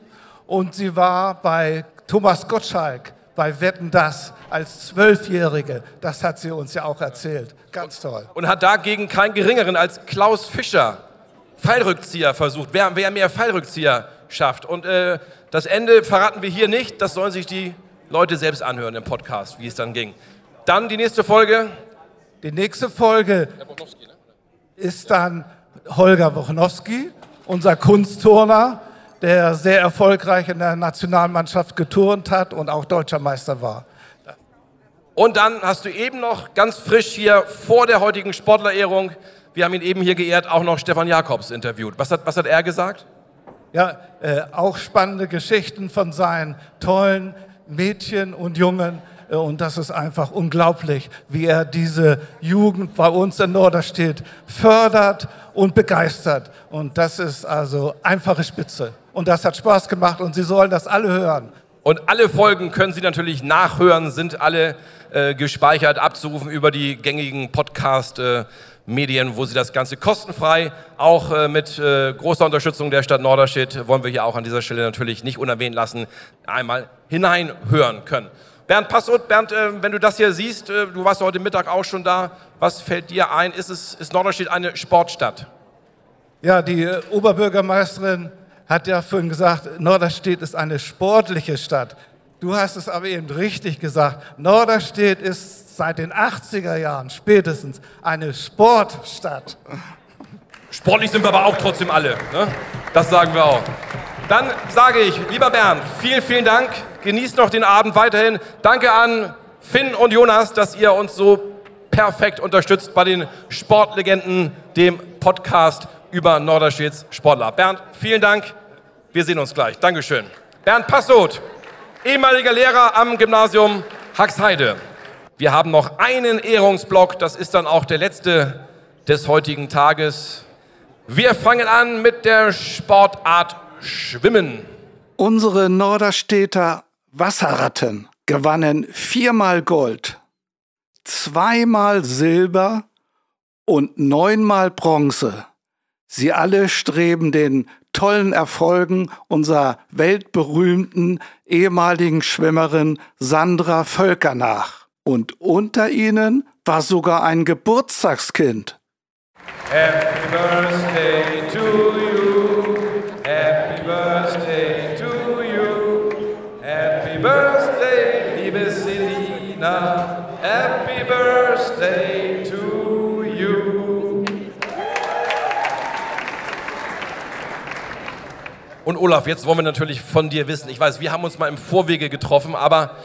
Und sie war bei Thomas Gottschalk bei Wetten Das als Zwölfjährige. Das hat sie uns ja auch erzählt. Ganz toll. Und hat dagegen keinen geringeren als Klaus Fischer Fallrückzieher versucht. Wer, wer mehr Fallrückzieher schafft. Und äh, das Ende verraten wir hier nicht. Das sollen sich die Leute selbst anhören im Podcast, wie es dann ging. Dann die nächste Folge. Die nächste Folge ist dann Holger Wochnowski, unser Kunstturner, der sehr erfolgreich in der Nationalmannschaft geturnt hat und auch deutscher Meister war. Und dann hast du eben noch ganz frisch hier vor der heutigen Sportlerehrung, wir haben ihn eben hier geehrt, auch noch Stefan Jakobs interviewt. Was hat, was hat er gesagt? Ja, äh, auch spannende Geschichten von seinen tollen Mädchen und Jungen und das ist einfach unglaublich, wie er diese Jugend bei uns in Norderstedt fördert und begeistert. Und das ist also einfache Spitze. Und das hat Spaß gemacht und Sie sollen das alle hören. Und alle Folgen können Sie natürlich nachhören, sind alle äh, gespeichert, abzurufen über die gängigen Podcast- äh, wo Sie das Ganze kostenfrei, auch äh, mit äh, großer Unterstützung der Stadt Norderstedt, wollen wir hier auch an dieser Stelle natürlich nicht unerwähnt lassen, einmal hineinhören können. Bernd Passot, Bernd, äh, wenn du das hier siehst, äh, du warst heute Mittag auch schon da, was fällt dir ein? Ist, es, ist Norderstedt eine Sportstadt? Ja, die äh, Oberbürgermeisterin hat ja vorhin gesagt, Norderstedt ist eine sportliche Stadt. Du hast es aber eben richtig gesagt. Norderstedt ist seit den 80er Jahren spätestens eine Sportstadt. Sportlich sind wir aber auch trotzdem alle. Ne? Das sagen wir auch. Dann sage ich, lieber Bernd, vielen, vielen Dank. Genießt noch den Abend weiterhin. Danke an Finn und Jonas, dass ihr uns so perfekt unterstützt bei den Sportlegenden, dem Podcast über Norderstedts Sportler. Bernd, vielen Dank. Wir sehen uns gleich. Dankeschön. Bernd Passot, ehemaliger Lehrer am Gymnasium Haxheide. Wir haben noch einen Ehrungsblock. Das ist dann auch der letzte des heutigen Tages. Wir fangen an mit der Sportart Schwimmen. Unsere Norderstädter Wasserratten gewannen viermal Gold, zweimal Silber und neunmal Bronze. Sie alle streben den tollen Erfolgen unserer weltberühmten ehemaligen Schwimmerin Sandra Völker nach. Und unter ihnen war sogar ein Geburtstagskind. Happy Birthday Selina. Happy Birthday to you. Und Olaf, jetzt wollen wir natürlich von dir wissen. Ich weiß, wir haben uns mal im Vorwege getroffen, aber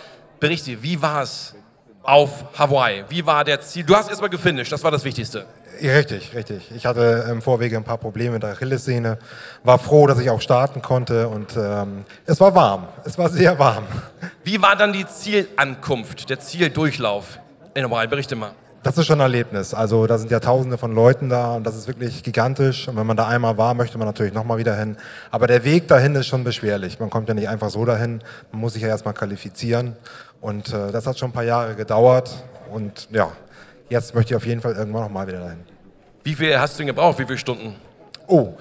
berichte, wie war es auf Hawaii? Wie war der Ziel? Du hast erstmal gefinisht, das war das Wichtigste. Richtig, richtig. Ich hatte im Vorwege ein paar Probleme mit der Achillessehne, war froh, dass ich auch starten konnte und ähm, es war warm. Es war sehr warm. Wie war dann die Zielankunft, der Zieldurchlauf? Ey, nochmal, berichte mal. Das ist schon ein Erlebnis. Also da sind ja tausende von Leuten da und das ist wirklich gigantisch. Und wenn man da einmal war, möchte man natürlich nochmal wieder hin. Aber der Weg dahin ist schon beschwerlich. Man kommt ja nicht einfach so dahin. Man muss sich ja erstmal qualifizieren. Und äh, das hat schon ein paar Jahre gedauert. Und ja, jetzt möchte ich auf jeden Fall irgendwann nochmal wieder dahin. Wie viel hast du denn gebraucht? Wie viele Stunden? Oh,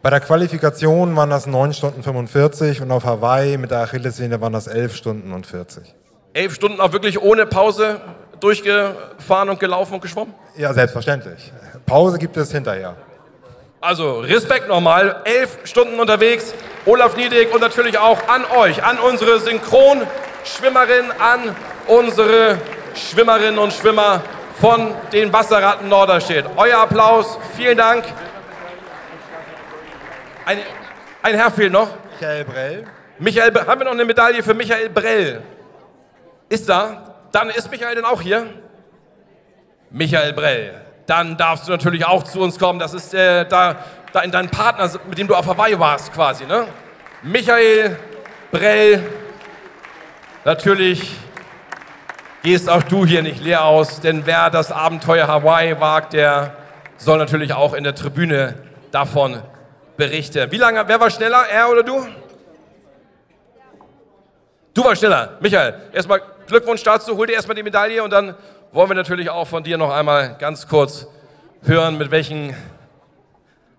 bei der Qualifikation waren das 9 Stunden 45 und auf Hawaii mit der Achillessehne waren das 11 Stunden und 40. Elf Stunden auch wirklich ohne Pause durchgefahren und gelaufen und geschwommen? Ja, selbstverständlich. Pause gibt es hinterher. Also Respekt nochmal, elf Stunden unterwegs. Olaf Niedig und natürlich auch an euch, an unsere Synchronschwimmerin, an unsere Schwimmerinnen und Schwimmer von den Wasserratten Norderstedt. Euer Applaus, vielen Dank. Ein, ein Herr fehlt noch. Michael Brell. Michael, haben wir noch eine Medaille für Michael Brell? Ist da? Dann ist Michael denn auch hier? Michael Brell. Dann darfst du natürlich auch zu uns kommen. Das ist äh, da, da in deinem Partner, mit dem du auf Hawaii warst quasi, ne? Michael Brell. Natürlich gehst auch du hier nicht leer aus, denn wer das Abenteuer Hawaii wagt, der soll natürlich auch in der Tribüne davon berichten. Wie lange, wer war schneller, er oder du? Du warst schneller. Michael, erstmal Glückwunsch dazu, hol dir erstmal die Medaille und dann wollen wir natürlich auch von dir noch einmal ganz kurz hören, mit welchen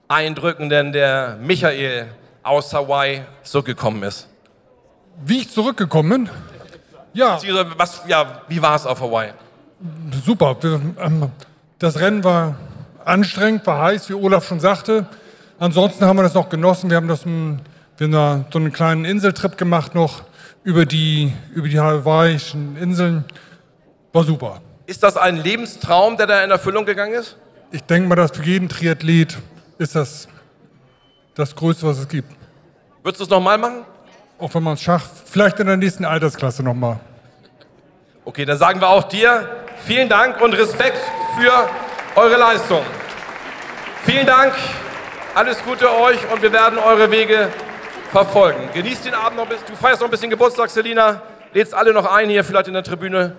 Eindrücken denn der Michael aus Hawaii zurückgekommen ist. Wie ich zurückgekommen bin? Ja. Was, ja wie war es auf Hawaii? Super. Ähm, das Rennen war anstrengend, war heiß, wie Olaf schon sagte. Ansonsten haben wir das noch genossen. Wir haben, das, wir haben so einen kleinen Inseltrip gemacht noch über die, über die hawaiischen Inseln. War super. Ist das ein Lebenstraum, der da in Erfüllung gegangen ist? Ich denke mal, dass für jeden Triathlet ist das das Größte, was es gibt. Würdest du es nochmal machen? Auch wenn man es schafft. Vielleicht in der nächsten Altersklasse nochmal. Okay, dann sagen wir auch dir vielen Dank und Respekt für eure Leistung. Vielen Dank, alles Gute euch und wir werden eure Wege verfolgen. Genießt den Abend noch ein bisschen. Du feierst noch ein bisschen Geburtstag, Selina. Lädst alle noch ein hier, vielleicht in der Tribüne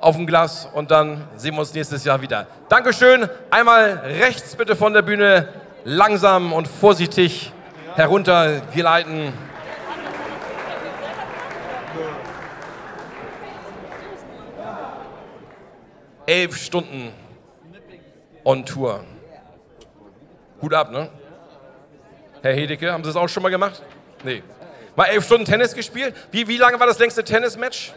auf dem Glas und dann sehen wir uns nächstes Jahr wieder. Dankeschön. Einmal rechts bitte von der Bühne langsam und vorsichtig heruntergleiten. Elf Stunden on Tour. Hut ab, ne? Herr Hedeke, haben Sie das auch schon mal gemacht? Nee. Mal elf Stunden Tennis gespielt? Wie, wie lange war das längste Tennismatch?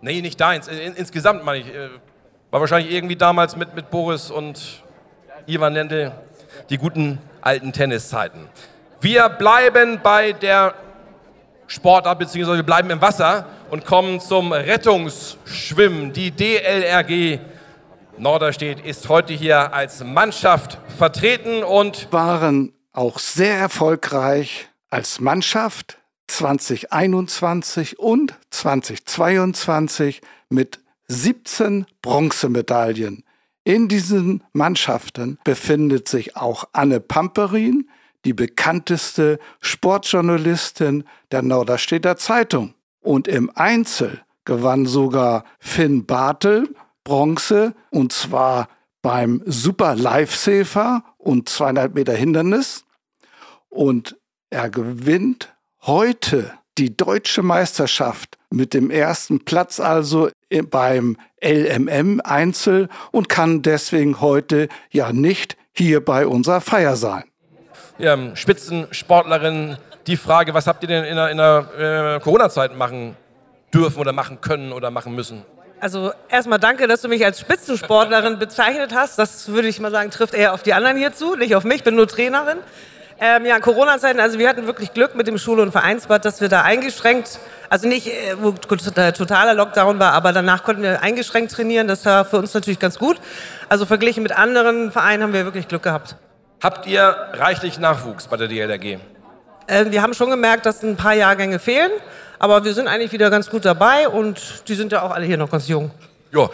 Nee, nicht deins. In, insgesamt meine ich. Äh, war wahrscheinlich irgendwie damals mit, mit Boris und Ivan Lendl die guten alten Tenniszeiten. Wir bleiben bei der Sportart, beziehungsweise wir bleiben im Wasser und kommen zum Rettungsschwimmen. Die DLRG Norderstedt ist heute hier als Mannschaft vertreten und waren auch sehr erfolgreich als Mannschaft 2021 und 2022 mit 17 Bronzemedaillen. In diesen Mannschaften befindet sich auch Anne Pamperin, die bekannteste Sportjournalistin der Norderstedter Zeitung. Und im Einzel gewann sogar Finn Bartel Bronze und zwar beim Super Lifesaver und zweieinhalb Meter Hindernis. Und er gewinnt heute die deutsche Meisterschaft mit dem ersten Platz also beim LMM Einzel und kann deswegen heute ja nicht hier bei unserer Feier sein. Ja, Spitzensportlerin, die Frage, was habt ihr denn in der, in der äh, Corona-Zeit machen dürfen oder machen können oder machen müssen? Also erstmal danke, dass du mich als Spitzensportlerin bezeichnet hast. Das würde ich mal sagen, trifft eher auf die anderen hier zu, nicht auf mich, ich bin nur Trainerin. Ähm, ja, Corona-Zeiten, also wir hatten wirklich Glück mit dem Schule- und Vereinsbad, dass wir da eingeschränkt, also nicht, äh, wo totaler Lockdown war, aber danach konnten wir eingeschränkt trainieren. Das war für uns natürlich ganz gut. Also verglichen mit anderen Vereinen haben wir wirklich Glück gehabt. Habt ihr reichlich Nachwuchs bei der DLRG? Äh, wir haben schon gemerkt, dass ein paar Jahrgänge fehlen. Aber wir sind eigentlich wieder ganz gut dabei und die sind ja auch alle hier noch ganz jung. Ja,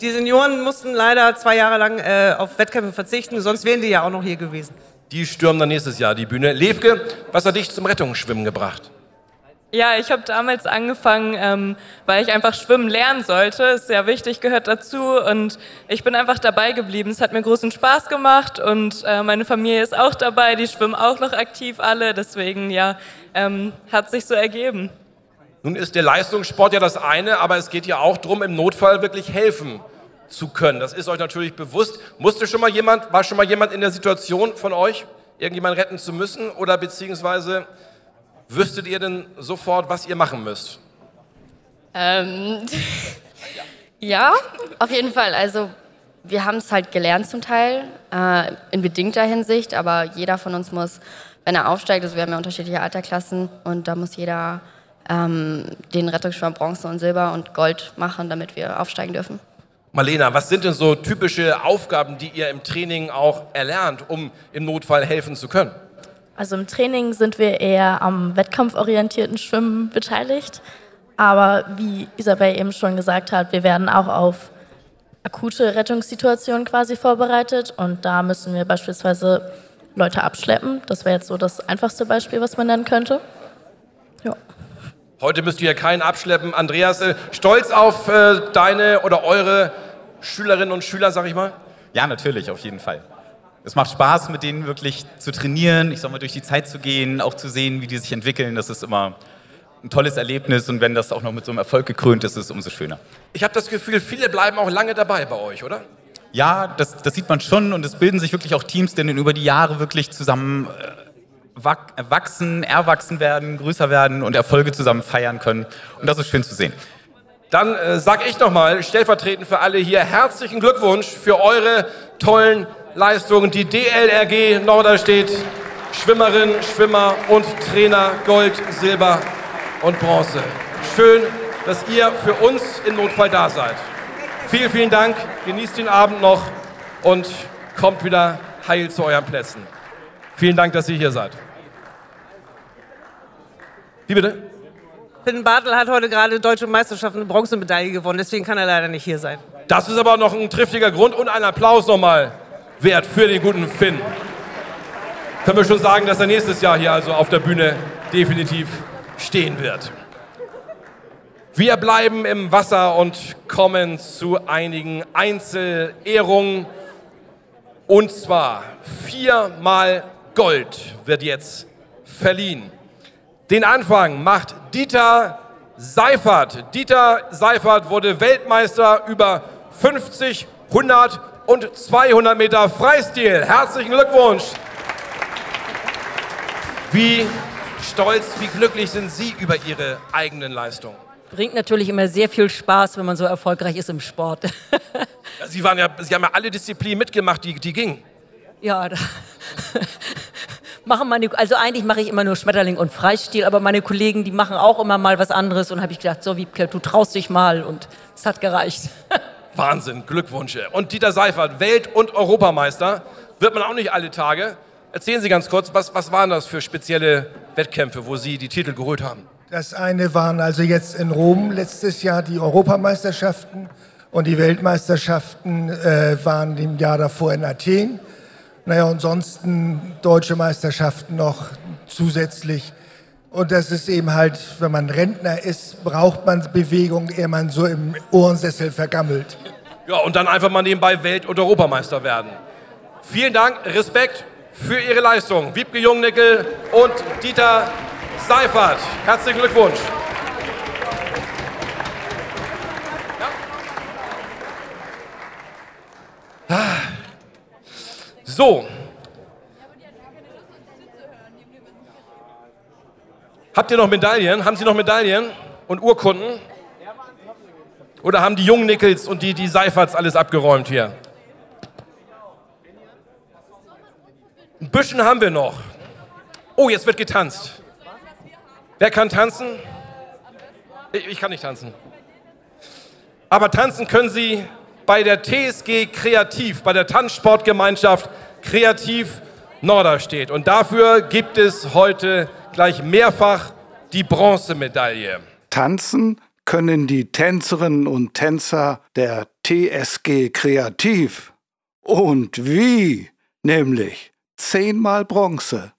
Die Senioren mussten leider zwei Jahre lang äh, auf Wettkämpfe verzichten, sonst wären die ja auch noch hier gewesen. Die stürmen dann nächstes Jahr die Bühne. Levke, was hat dich zum Rettungsschwimmen gebracht? Ja, ich habe damals angefangen, ähm, weil ich einfach schwimmen lernen sollte. Ist sehr wichtig, gehört dazu. Und ich bin einfach dabei geblieben. Es hat mir großen Spaß gemacht und äh, meine Familie ist auch dabei. Die schwimmen auch noch aktiv alle. Deswegen, ja, ähm, hat sich so ergeben. Nun ist der Leistungssport ja das eine, aber es geht ja auch darum, im Notfall wirklich helfen zu können. Das ist euch natürlich bewusst. Musste schon mal jemand, war schon mal jemand in der Situation von euch, irgendjemanden retten zu müssen oder beziehungsweise wüsstet ihr denn sofort, was ihr machen müsst? Ähm, <laughs> ja, auf jeden Fall. Also wir haben es halt gelernt zum Teil, äh, in bedingter Hinsicht, aber jeder von uns muss, wenn er aufsteigt, also wir haben ja unterschiedliche Altersklassen und da muss jeder ähm, den Rettungsschwamm Bronze und Silber und Gold machen, damit wir aufsteigen dürfen. Marlena, was sind denn so typische Aufgaben, die ihr im Training auch erlernt, um im Notfall helfen zu können? Also im Training sind wir eher am wettkampforientierten Schwimmen beteiligt. Aber wie Isabel eben schon gesagt hat, wir werden auch auf akute Rettungssituationen quasi vorbereitet. Und da müssen wir beispielsweise Leute abschleppen. Das wäre jetzt so das einfachste Beispiel, was man nennen könnte. Ja. Heute müsst ihr ja keinen abschleppen. Andreas, äh, stolz auf äh, deine oder eure Schülerinnen und Schüler, sag ich mal? Ja, natürlich, auf jeden Fall. Es macht Spaß, mit denen wirklich zu trainieren, ich sag mal, durch die Zeit zu gehen, auch zu sehen, wie die sich entwickeln. Das ist immer ein tolles Erlebnis und wenn das auch noch mit so einem Erfolg gekrönt ist, ist es umso schöner. Ich habe das Gefühl, viele bleiben auch lange dabei bei euch, oder? Ja, das, das sieht man schon und es bilden sich wirklich auch Teams, die dann über die Jahre wirklich zusammen äh, wachsen, erwachsen werden, größer werden und Erfolge zusammen feiern können. Und das ist schön zu sehen. Dann äh, sage ich nochmal, stellvertretend für alle hier, herzlichen Glückwunsch für eure tollen Leistungen. Die DLRG Norderstedt, Schwimmerin, Schwimmer und Trainer Gold, Silber und Bronze. Schön, dass ihr für uns im Notfall da seid. Vielen, vielen Dank. Genießt den Abend noch und kommt wieder heil zu euren Plätzen. Vielen Dank, dass ihr hier seid. Wie bitte? Finn Bartel hat heute gerade Deutsche Meisterschaft eine Bronzemedaille gewonnen, deswegen kann er leider nicht hier sein. Das ist aber noch ein triftiger Grund und ein Applaus nochmal wert für den guten Finn. Können wir schon sagen, dass er nächstes Jahr hier also auf der Bühne definitiv stehen wird. Wir bleiben im Wasser und kommen zu einigen Einzelehrungen. Und zwar viermal Gold wird jetzt verliehen. Den Anfang macht Dieter Seifert. Dieter Seifert wurde Weltmeister über 50, 100 und 200 Meter Freistil. Herzlichen Glückwunsch! Wie stolz, wie glücklich sind Sie über Ihre eigenen Leistungen? Bringt natürlich immer sehr viel Spaß, wenn man so erfolgreich ist im Sport. Sie, waren ja, Sie haben ja alle Disziplinen mitgemacht, die, die gingen. Ja, da <laughs> machen meine, also eigentlich mache ich immer nur Schmetterling und Freistil, aber meine Kollegen, die machen auch immer mal was anderes und habe ich gedacht, so Wiebke, du traust dich mal und es hat gereicht. <laughs> Wahnsinn, Glückwünsche. Und Dieter Seifert, Welt- und Europameister, wird man auch nicht alle Tage. Erzählen Sie ganz kurz, was, was waren das für spezielle Wettkämpfe, wo Sie die Titel geholt haben? Das eine waren also jetzt in Rom letztes Jahr die Europameisterschaften und die Weltmeisterschaften äh, waren im Jahr davor in Athen. Naja, ansonsten deutsche Meisterschaften noch zusätzlich. Und das ist eben halt, wenn man Rentner ist, braucht man Bewegung, ehe man so im Ohrensessel vergammelt. Ja, und dann einfach mal nebenbei Welt- und Europameister werden. Vielen Dank, Respekt für Ihre Leistung. Wiebke Jungnickel und Dieter Seifert. Herzlichen Glückwunsch. So. Habt ihr noch Medaillen? Haben Sie noch Medaillen und Urkunden? Oder haben die jungen Nickels und die, die Seiferts alles abgeräumt hier? Ein bisschen haben wir noch. Oh, jetzt wird getanzt. Wer kann tanzen? Ich, ich kann nicht tanzen. Aber tanzen können Sie bei der TSG Kreativ, bei der Tanzsportgemeinschaft Kreativ Norderstedt. Und dafür gibt es heute gleich mehrfach die Bronzemedaille. Tanzen können die Tänzerinnen und Tänzer der TSG Kreativ. Und wie? Nämlich zehnmal Bronze.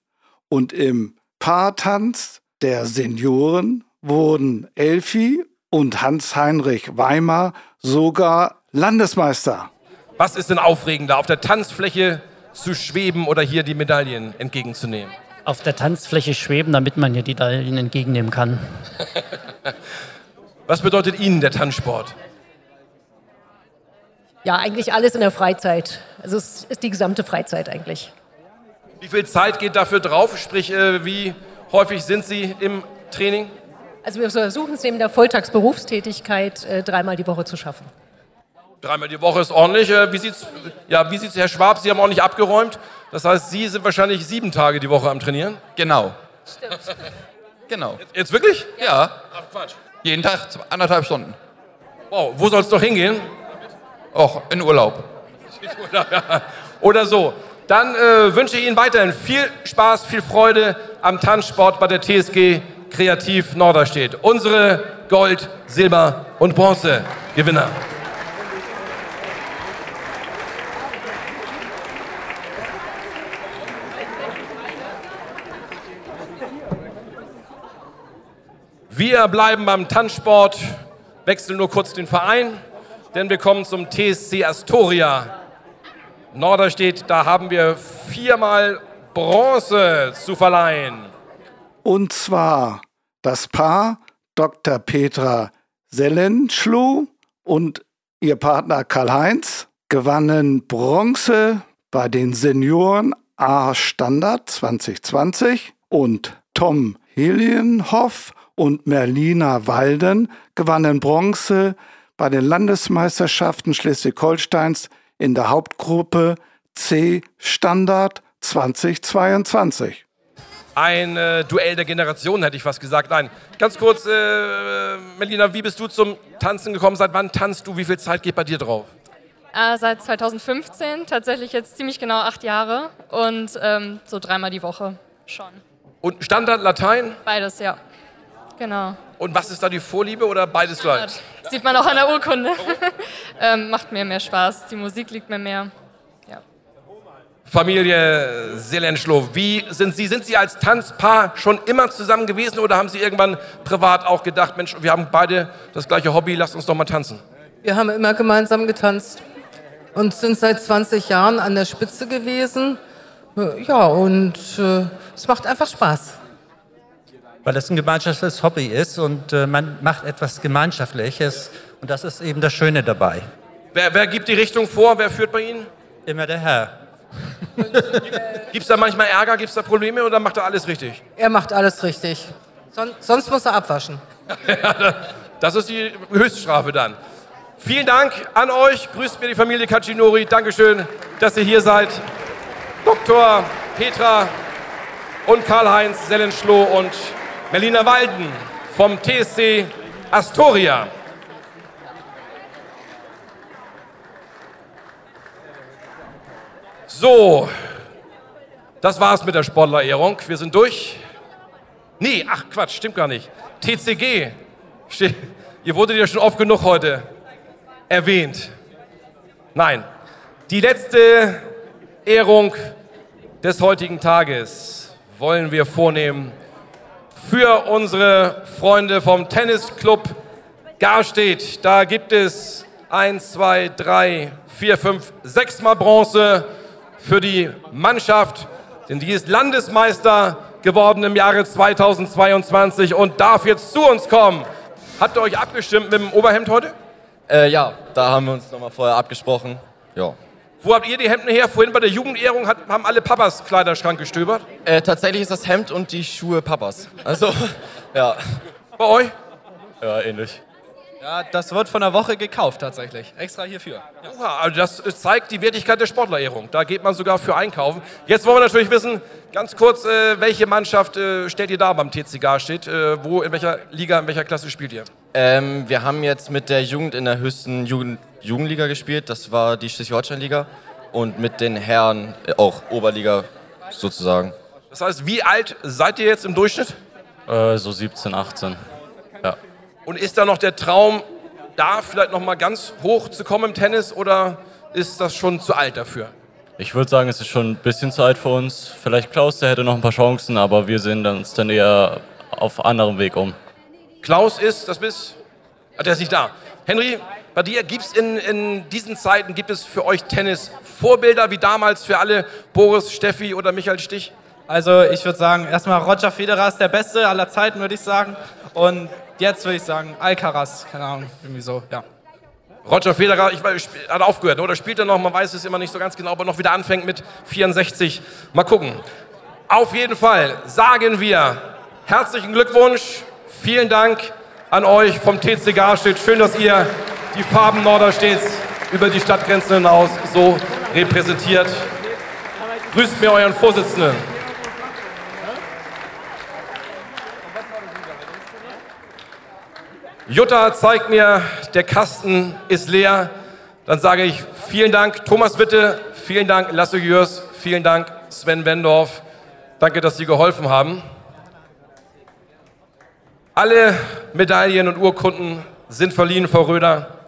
Und im Paartanz der Senioren wurden Elfi und Hans-Heinrich Weimar sogar Landesmeister. Was ist denn aufregender, auf der Tanzfläche zu schweben oder hier die Medaillen entgegenzunehmen? Auf der Tanzfläche schweben, damit man hier die Medaillen entgegennehmen kann. <laughs> Was bedeutet Ihnen der Tanzsport? Ja, eigentlich alles in der Freizeit. Also es ist die gesamte Freizeit eigentlich. Wie viel Zeit geht dafür drauf? Sprich, äh, wie häufig sind Sie im Training? Also wir versuchen es neben der Volltagsberufstätigkeit äh, dreimal die Woche zu schaffen. Dreimal die Woche ist ordentlich. Äh, wie sieht's, ja, wie sieht's, Herr Schwab? Sie haben auch nicht abgeräumt. Das heißt, Sie sind wahrscheinlich sieben Tage die Woche am Trainieren? Genau. Stimmt. Genau. Jetzt wirklich? Ja. Ach Quatsch. Jeden Tag anderthalb Stunden. Wow, wo soll es doch hingehen? Auch in Urlaub. <laughs> Oder so. Dann äh, wünsche ich Ihnen weiterhin viel Spaß, viel Freude am Tanzsport bei der TSG Kreativ Norderstedt. Unsere Gold, Silber und Bronze Gewinner. Wir bleiben beim Tanzsport, wechseln nur kurz den Verein, denn wir kommen zum TSC Astoria. Norderstedt, da haben wir viermal Bronze zu verleihen. Und zwar das Paar Dr. Petra Sellenschloh und ihr Partner Karl-Heinz gewannen Bronze bei den Senioren A Standard 2020 und Tom Helienhoff und Merlina Walden gewannen Bronze bei den Landesmeisterschaften Schleswig-Holsteins in der Hauptgruppe C Standard 2022. Ein äh, Duell der Generationen, hätte ich fast gesagt. Nein, ganz kurz, äh, Melina, wie bist du zum Tanzen gekommen? Seit wann tanzt du? Wie viel Zeit geht bei dir drauf? Äh, seit 2015, tatsächlich jetzt ziemlich genau acht Jahre und ähm, so dreimal die Woche schon. Und Standard Latein? Beides, ja. Genau. Und was ist da die Vorliebe oder beides gleich? Sieht man auch an der Urkunde. <laughs> ähm, macht mir mehr Spaß, die Musik liegt mir mehr. Familie Selenschlow, wie sind Sie? Sind Sie als Tanzpaar schon immer zusammen gewesen oder haben Sie irgendwann privat auch gedacht, Mensch, wir haben beide das gleiche Hobby, lasst uns doch mal tanzen? Wir haben immer gemeinsam getanzt und sind seit 20 Jahren an der Spitze gewesen. Äh, Ja, und äh, es macht einfach Spaß. Weil das ein gemeinschaftliches Hobby ist und äh, man macht etwas Gemeinschaftliches und das ist eben das Schöne dabei. Wer, wer gibt die Richtung vor? Wer führt bei Ihnen? Immer der Herr. <laughs> Gibt es da manchmal Ärger? Gibt es da Probleme oder macht er alles richtig? Er macht alles richtig. Son sonst muss er abwaschen. <laughs> Das ist die Höchststrafe dann. Vielen Dank an euch. Grüßt mir die Familie Kacinori. Dankeschön, dass ihr hier seid. Dr. Petra und Karl-Heinz Sellenschloh und Melina Walden vom TSC Astoria. So, das war's mit der Sportlerehrung. Wir sind durch. Nee, ach Quatsch, stimmt gar nicht. TCG. Ihr wurdet ja schon oft genug heute erwähnt. Nein, die letzte Ehrung des heutigen Tages wollen wir vornehmen für unsere Freunde vom Tennisclub Garstedt. Da gibt es eins, zwei, drei, vier, fünf, sechs Mal Bronze für die Mannschaft, denn die ist Landesmeister geworden im Jahre 2022 und darf jetzt zu uns kommen. Habt ihr euch abgestimmt mit dem Oberhemd heute? Äh, ja, da haben wir uns nochmal vorher abgesprochen. Ja. Wo habt ihr die Hemden her? Vorhin bei der Jugendehrung hat, haben alle Papas Kleiderschrank gestöbert. Äh, tatsächlich ist das Hemd und die Schuhe Papas. Also, <laughs> ja. Bei euch? Ja, ähnlich. Ja, das wird von der Woche gekauft tatsächlich. Extra hierfür. Oha, also das zeigt die Wertigkeit der Sportlerehrung. Da geht man sogar für einkaufen. Jetzt wollen wir natürlich wissen, ganz kurz, äh, welche Mannschaft äh, stellt ihr da beim TC Garstedt? Äh, wo, in welcher Liga, in welcher Klasse spielt ihr? Ähm, wir haben jetzt mit der Jugend in der höchsten Jugend Jugendliga gespielt. Das war die Schleswig-Holstein-Liga. Und mit den Herren äh, auch Oberliga sozusagen. Das heißt, wie alt seid ihr jetzt im Durchschnitt? Äh, so 17, 18. Ja. Und ist da noch der Traum, da vielleicht noch mal ganz hoch zu kommen im Tennis oder ist das schon zu alt dafür? Ich würde sagen, es ist schon ein bisschen Zeit für uns. Vielleicht Klaus, der hätte noch ein paar Chancen, aber wir sehen uns dann eher auf anderem Weg um. Klaus ist, das bist, ah, der ist nicht da. Henry, bei dir gibt es in, in diesen Zeiten, gibt es für euch Tennis-Vorbilder wie damals für alle Boris, Steffi oder Michael Stich? Also ich würde sagen, erstmal Roger Federer ist der Beste aller Zeiten, würde ich sagen. Und jetzt würde ich sagen Alcaraz, keine Ahnung, irgendwie so, ja. Roger Federer, ich weiß, hat aufgehört, oder spielt er noch? Man weiß es immer nicht so ganz genau, ob er noch wieder anfängt mit 64. Mal gucken. Auf jeden Fall sagen wir herzlichen Glückwunsch, vielen Dank an euch vom TC Garstedt. Schön, dass ihr die Farben Norderstedts über die Stadtgrenzen hinaus so repräsentiert. Grüßt mir euren Vorsitzenden. Jutta zeigt mir, der Kasten ist leer. Dann sage ich vielen Dank, Thomas Witte, vielen Dank, Lasse Jörs, vielen Dank, Sven Wendorf. Danke, dass Sie geholfen haben. Alle Medaillen und Urkunden sind verliehen, Frau Röder.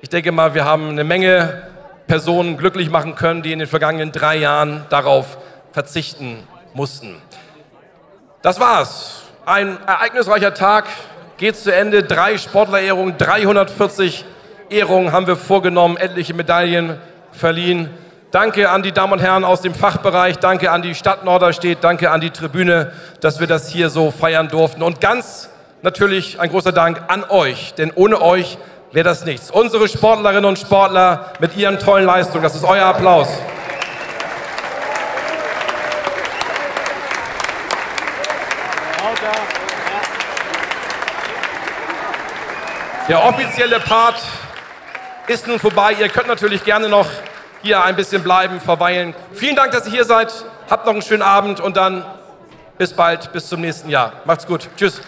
Ich denke mal, wir haben eine Menge Personen glücklich machen können, die in den vergangenen drei Jahren darauf verzichten mussten. Das war's. Ein ereignisreicher Tag geht zu Ende. Drei Sportlerehrungen, 340 Ehrungen haben wir vorgenommen, etliche Medaillen verliehen. Danke an die Damen und Herren aus dem Fachbereich, danke an die Stadt Norderstedt, danke an die Tribüne, dass wir das hier so feiern durften. Und ganz natürlich ein großer Dank an euch, denn ohne euch wäre das nichts. Unsere Sportlerinnen und Sportler mit ihren tollen Leistungen, das ist euer Applaus. Der offizielle Part ist nun vorbei. Ihr könnt natürlich gerne noch hier ein bisschen bleiben, verweilen. Vielen Dank, dass ihr hier seid. Habt noch einen schönen Abend und dann bis bald, bis zum nächsten Jahr. Macht's gut. Tschüss.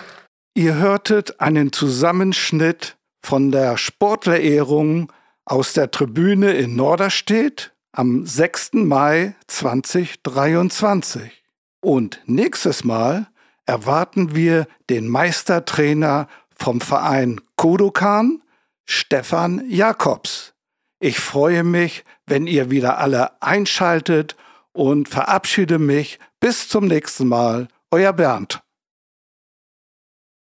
Ihr hörtet einen Zusammenschnitt von der Sportlerehrung aus der Tribüne in Norderstedt am 6. Mai 2023. Und nächstes Mal erwarten wir den Meistertrainer vom Verein Kodokan, Stefan Jakobs. Ich freue mich, wenn ihr wieder alle einschaltet und verabschiede mich bis zum nächsten Mal. Euer Bernd.